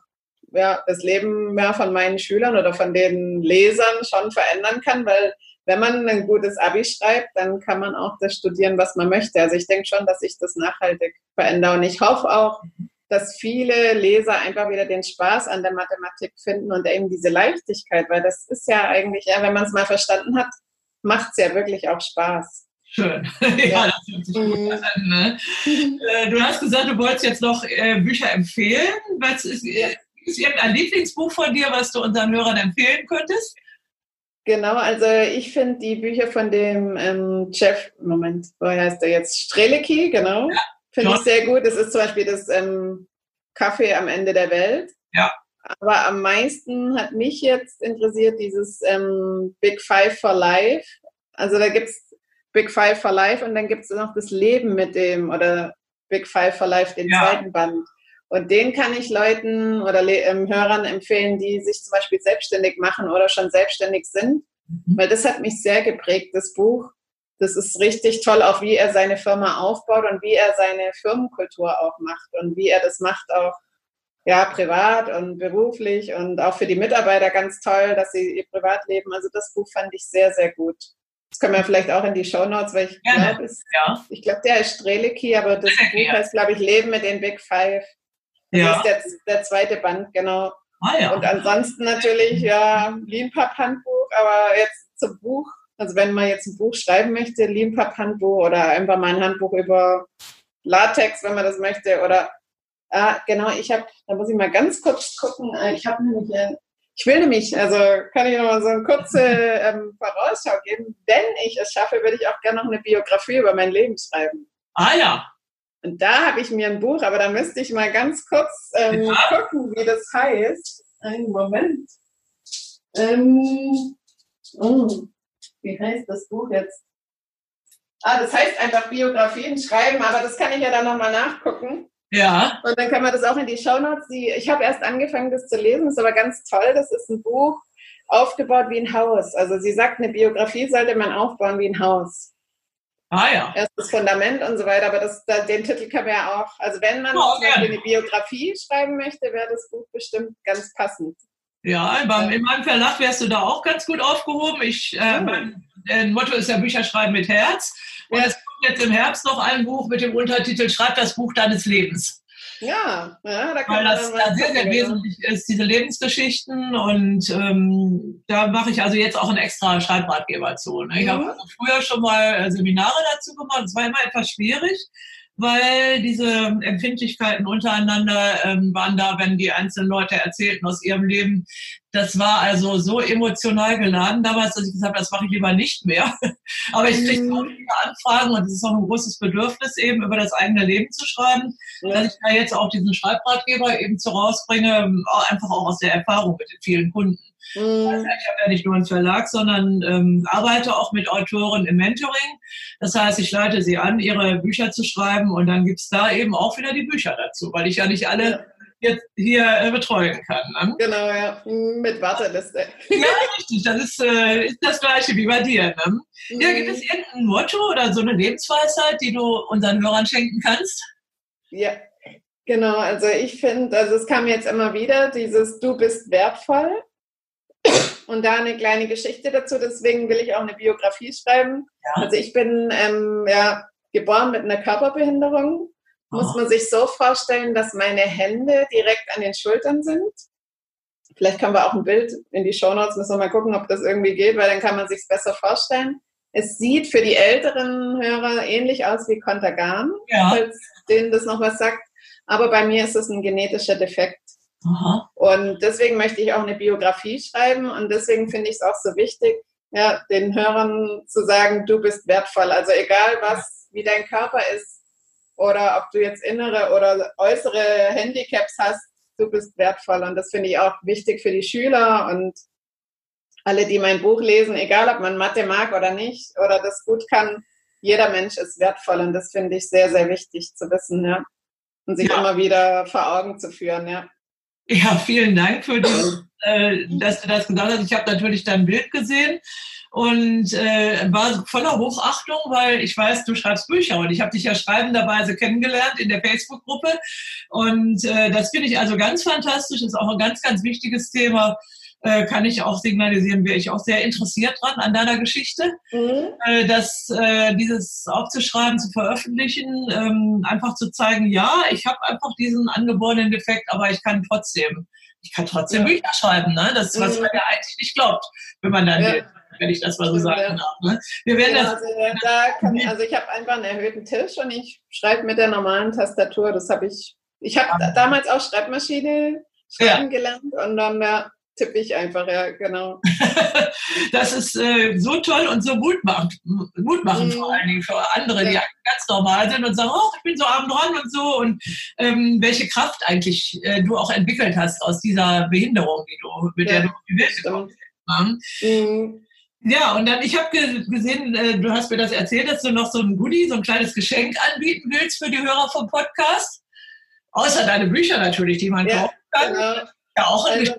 ja, das Leben ja, von meinen Schülern oder von den Lesern schon verändern kann, weil wenn man ein gutes Abi schreibt, dann kann man auch das studieren, was man möchte. Also ich denke schon, dass ich das nachhaltig verändere. Und ich hoffe auch, dass viele Leser einfach wieder den Spaß an der Mathematik finden und eben diese Leichtigkeit, weil das ist ja eigentlich, ja, wenn man es mal verstanden hat, macht es ja wirklich auch Spaß. Schön. [LAUGHS] ja, ja, das hört sich gut mhm. an. Ne? [LAUGHS] Äh, du hast gesagt, du wolltest jetzt noch äh, Bücher empfehlen. Was ist, äh, es irgendein Lieblingsbuch von dir, was du unseren Hörern empfehlen könntest? Genau, also ich finde die Bücher von dem ähm, Jeff, Moment, woher heißt der jetzt? Strelicki, genau. Ja, finde ich sehr gut. Das ist zum Beispiel das ähm, Kaffee am Ende der Welt. Ja. Aber am meisten hat mich jetzt interessiert dieses ähm, Big Five for Life. Also da gibt es Big Five for Life und dann gibt es noch das Leben mit dem oder Big Five for Life, den ja. zweiten Band. Und den kann ich Leuten oder ähm, Hörern empfehlen, die sich zum Beispiel selbstständig machen oder schon selbstständig sind, mhm. weil das hat mich sehr geprägt, das Buch. Das ist richtig toll, auch wie er seine Firma aufbaut und wie er seine Firmenkultur auch macht und wie er das macht auch ja, privat und beruflich und auch für die Mitarbeiter ganz toll, dass sie ihr Privatleben, also das Buch fand ich sehr, sehr gut. Das können wir vielleicht auch in die Show Notes, weil ich glaube, ja. ich glaube, der ist Strelicki, aber das Buch heißt, glaube ich, Leben mit den Big Five. Das ja. ist der, der zweite Band, genau. Ah, ja. Und ansonsten natürlich, ja, Leanpub-Handbuch, aber jetzt zum Buch, also wenn man jetzt ein Buch schreiben möchte, Leanpub-Handbuch oder einfach mal ein Handbuch über Latex, wenn man das möchte, oder Ah, genau, ich habe, da muss ich mal ganz kurz gucken. Äh, ich habe nämlich, äh, ich will nämlich, also kann ich noch mal so eine kurze [LAUGHS] ähm, Vorausschau geben. Wenn ich es schaffe, würde ich auch gerne noch eine Biografie über mein Leben schreiben. Ah ja. Und da habe ich mir ein Buch, aber da müsste ich mal ganz kurz ähm, ja. gucken, wie das heißt. Einen Moment. Ähm, oh, wie heißt das Buch jetzt? Ah, das heißt einfach Biografien schreiben, aber das kann ich ja dann nochmal nachgucken. Ja. Und dann kann man das auch in die Shownotes. Ich habe erst angefangen, das zu lesen, ist aber ganz toll. Das ist ein Buch aufgebaut wie ein Haus. Also sie sagt, eine Biografie sollte man aufbauen wie ein Haus. Ah ja. Erst das Fundament und so weiter, aber das, den Titel kann man ja auch, also wenn man oh, eine Biografie schreiben möchte, wäre das Buch bestimmt ganz passend. Ja, beim, in meinem Verlag wärst du da auch ganz gut aufgehoben. Ich, äh, mein äh, Motto ist ja Bücher schreiben mit Herz. Und es kommt jetzt im Herbst noch ein Buch mit dem Untertitel Schreib das Buch deines Lebens. Ja, ja da kann Weil das da sehr, sehr wesentlich ist, diese Lebensgeschichten. Und ähm, da mache ich also jetzt auch einen extra Schreibratgeber zu. Ne? Ich mhm. habe also früher schon mal äh, Seminare dazu gemacht. Es war immer etwas schwierig weil diese Empfindlichkeiten untereinander ähm, waren da, wenn die einzelnen Leute erzählten aus ihrem Leben. Das war also so emotional geladen damals, dass ich gesagt habe, das mache ich lieber nicht mehr. [LAUGHS] Aber ich kriege mhm. auch viele Anfragen und es ist auch ein großes Bedürfnis, eben über das eigene Leben zu schreiben, ja. dass ich da jetzt auch diesen Schreibratgeber eben zu rausbringe, einfach auch aus der Erfahrung mit den vielen Kunden. Mhm. Also ich habe ja nicht nur einen Verlag, sondern ähm, arbeite auch mit Autoren im Mentoring. Das heißt, ich leite sie an, ihre Bücher zu schreiben und dann gibt's da eben auch wieder die Bücher dazu, weil ich ja nicht alle. Jetzt hier äh, betreuen kann. Ne? Genau, ja. Mit Warteliste. Ja, richtig. Das ist, äh, ist das Gleiche wie bei dir. Ne? Mhm. Ja, gibt es irgendein Motto oder so eine Lebensweisheit, die du unseren Hörern schenken kannst? Ja, Genau, also ich finde, also es kam jetzt immer wieder, dieses Du bist wertvoll. Und da eine kleine Geschichte dazu, deswegen will ich auch eine Biografie schreiben. Ja. Also ich bin ähm, ja, geboren mit einer Körperbehinderung. Muss man sich so vorstellen, dass meine Hände direkt an den Schultern sind. Vielleicht können wir auch ein Bild in die Shownotes, müssen wir mal gucken, ob das irgendwie geht, weil dann kann man sich besser vorstellen. Es sieht für die älteren Hörer ähnlich aus wie Kontergan, ja. falls denen das noch was sagt. Aber bei mir ist es ein genetischer Defekt. Aha. Und deswegen möchte ich auch eine Biografie schreiben und deswegen finde ich es auch so wichtig, ja, den Hörern zu sagen, du bist wertvoll. Also egal was, wie dein Körper ist oder ob du jetzt innere oder äußere Handicaps hast, du bist wertvoll. Und das finde ich auch wichtig für die Schüler und alle, die mein Buch lesen, egal ob man Mathe mag oder nicht oder das gut kann, jeder Mensch ist wertvoll und das finde ich sehr, sehr wichtig zu wissen, ja. Und sich ja. immer wieder vor Augen zu führen, ja. Ja, vielen Dank für die, [LAUGHS] äh, dass du das gesagt hast. Ich habe natürlich dein Bild gesehen und äh, war voller Hochachtung, weil ich weiß, du schreibst Bücher und ich habe dich ja schreibenderweise kennengelernt in der Facebook-Gruppe und äh, das finde ich also ganz fantastisch, ist auch ein ganz, ganz wichtiges Thema äh, kann ich auch signalisieren, wäre ich auch sehr interessiert dran an deiner Geschichte, mhm. äh, dass äh, dieses aufzuschreiben, zu veröffentlichen, ähm, einfach zu zeigen, ja, ich habe einfach diesen angeborenen Defekt, aber ich kann trotzdem, ich kann trotzdem ja. Bücher schreiben, ne? Das ist, was mhm. man ja eigentlich nicht glaubt, wenn man dann ja. Wenn ich das mal so sagen darf. Ne? Wir werden ja, das, also, da kann, also ich habe einfach einen erhöhten Tisch und ich schreibe mit der normalen Tastatur. Das habe ich, ich habe damals auch Schreibmaschine schreiben ja. gelernt und dann ja, tippe ich einfach, ja, genau. [LAUGHS] das ist äh, so toll und so mutmachend, mutmachend mm. vor allen Dingen für andere, ja. die ganz normal sind und sagen, oh, ich bin so abend dran und so und ähm, welche Kraft eigentlich äh, du auch entwickelt hast aus dieser Behinderung, die du, mit ja, der du Welt gekommen bist. Mhm. Ja, und dann, ich habe gesehen, äh, du hast mir das erzählt, dass du noch so ein Goodie, so ein kleines Geschenk anbieten willst für die Hörer vom Podcast. Außer deine Bücher natürlich, die man ja, kaufen kann. Genau. Ja, auch ein also,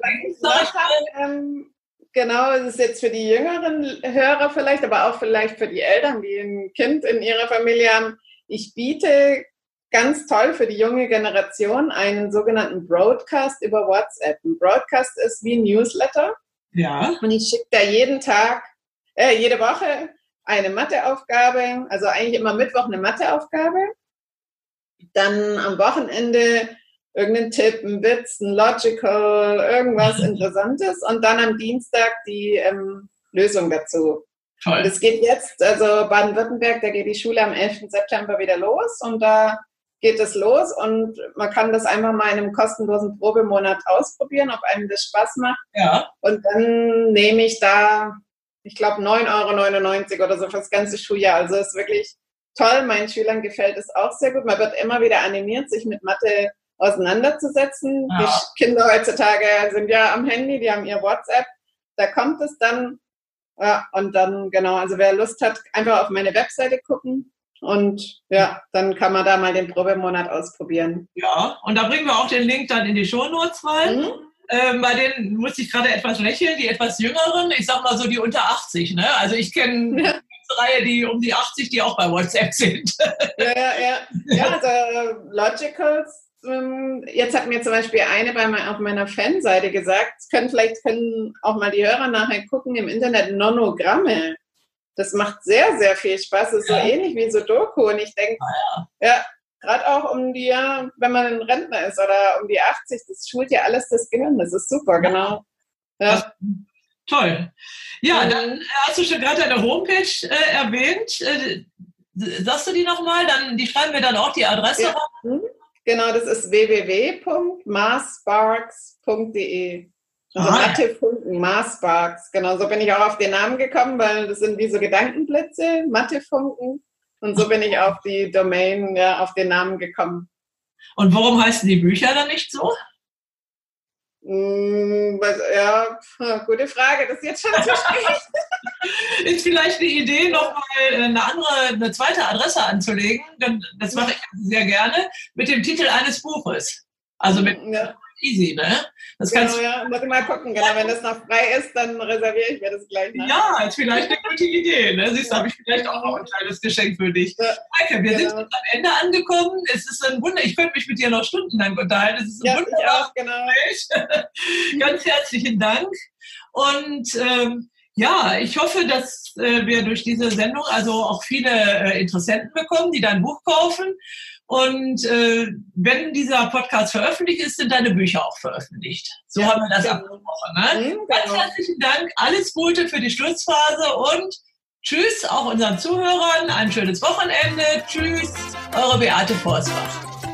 ähm, Genau, es ist jetzt für die jüngeren Hörer vielleicht, aber auch vielleicht für die Eltern, die ein Kind in ihrer Familie haben. Ich biete ganz toll für die junge Generation einen sogenannten Broadcast über WhatsApp. Ein Broadcast ist wie ein Newsletter. Ja. Und ich schicke da jeden Tag, äh, jede Woche eine Matheaufgabe, also eigentlich immer Mittwoch eine Matheaufgabe. Dann am Wochenende irgendeinen Tipp, einen Witz, ein Logical, irgendwas [LAUGHS] Interessantes und dann am Dienstag die ähm, Lösung dazu. Toll. Und es geht jetzt, also Baden-Württemberg, da geht die Schule am 11. September wieder los und da geht es los und man kann das einfach mal in einem kostenlosen Probemonat ausprobieren, ob einem das Spaß macht. Ja. Und dann nehme ich da, ich glaube, 9,99 Euro oder so für das ganze Schuljahr. Also ist wirklich toll. Meinen Schülern gefällt es auch sehr gut. Man wird immer wieder animiert, sich mit Mathe auseinanderzusetzen. Ja. Die Kinder heutzutage sind ja am Handy, die haben ihr WhatsApp. Da kommt es dann. Ja, und dann, genau, also wer Lust hat, einfach auf meine Webseite gucken. Und ja, dann kann man da mal den Probemonat ausprobieren. Ja, und da bringen wir auch den Link dann in die Shownotes rein. Mhm. Ähm, bei denen muss ich gerade etwas lächeln, die etwas jüngeren, ich sag mal so die unter 80, ne? Also ich kenne [LAUGHS] ja. Reihe, die um die 80, die auch bei WhatsApp sind. ja, ja, ja. Ja, [LAUGHS] also Logicals ähm, jetzt hat mir zum Beispiel eine bei mein, auf meiner Fanseite gesagt, können, vielleicht können auch mal die Hörer nachher gucken im Internet Nonogramme. Das macht sehr, sehr viel Spaß. Das ist ja. so ähnlich wie Sudoku. Und ich denke, ah, ja, ja gerade auch um die, wenn man ein Rentner ist oder um die 80, das schult ja alles das Gehirn. Das ist super, genau. Ja. Toll. Ja, dann hast du schon gerade deine Homepage äh, erwähnt. Äh, sagst du die nochmal? Dann, die schreiben wir dann auch die Adresse ja. Hm? Genau, das ist www.marsparks.de. Also ah, Mathe Funken, Marsparks. Genau, so bin ich auch auf den Namen gekommen, weil das sind wie so Gedankenblitze, Mathe Funken. Und so bin ich auf die Domain, ja, auf den Namen gekommen. Und warum heißen die Bücher dann nicht so? Mm, ja, gute Frage. Das ist jetzt schon zu spät. [LAUGHS] [LAUGHS] ist vielleicht eine Idee, nochmal eine andere, eine zweite Adresse anzulegen. Das mache ich sehr gerne mit dem Titel eines Buches. Also mit ja easy, ne? Das genau, kannst ja, muss ich mal gucken, genau. Wenn das noch frei ist, dann reserviere ich mir das gleich. Nach. Ja, ist vielleicht eine gute Idee, ne? Siehst du, ja. habe ich vielleicht auch noch ein kleines Geschenk für dich. Ja. Maike, wir genau. sind am Ende angekommen. Es ist ein Wunder, ich könnte mich mit dir noch stundenlang unterhalten. Es ist ein ja, auch, genau. [LAUGHS] Ganz herzlichen Dank. Und ähm, ja, ich hoffe, dass äh, wir durch diese Sendung also auch viele äh, Interessenten bekommen, die dein Buch kaufen. Und äh, wenn dieser Podcast veröffentlicht ist, sind deine Bücher auch veröffentlicht. So ja, haben wir das genau. abgesprochen. Ne? Mhm, Ganz genau. herzlichen Dank, alles Gute für die Schlussphase und tschüss auch unseren Zuhörern. Ein schönes Wochenende. Tschüss, eure Beate Forsbach.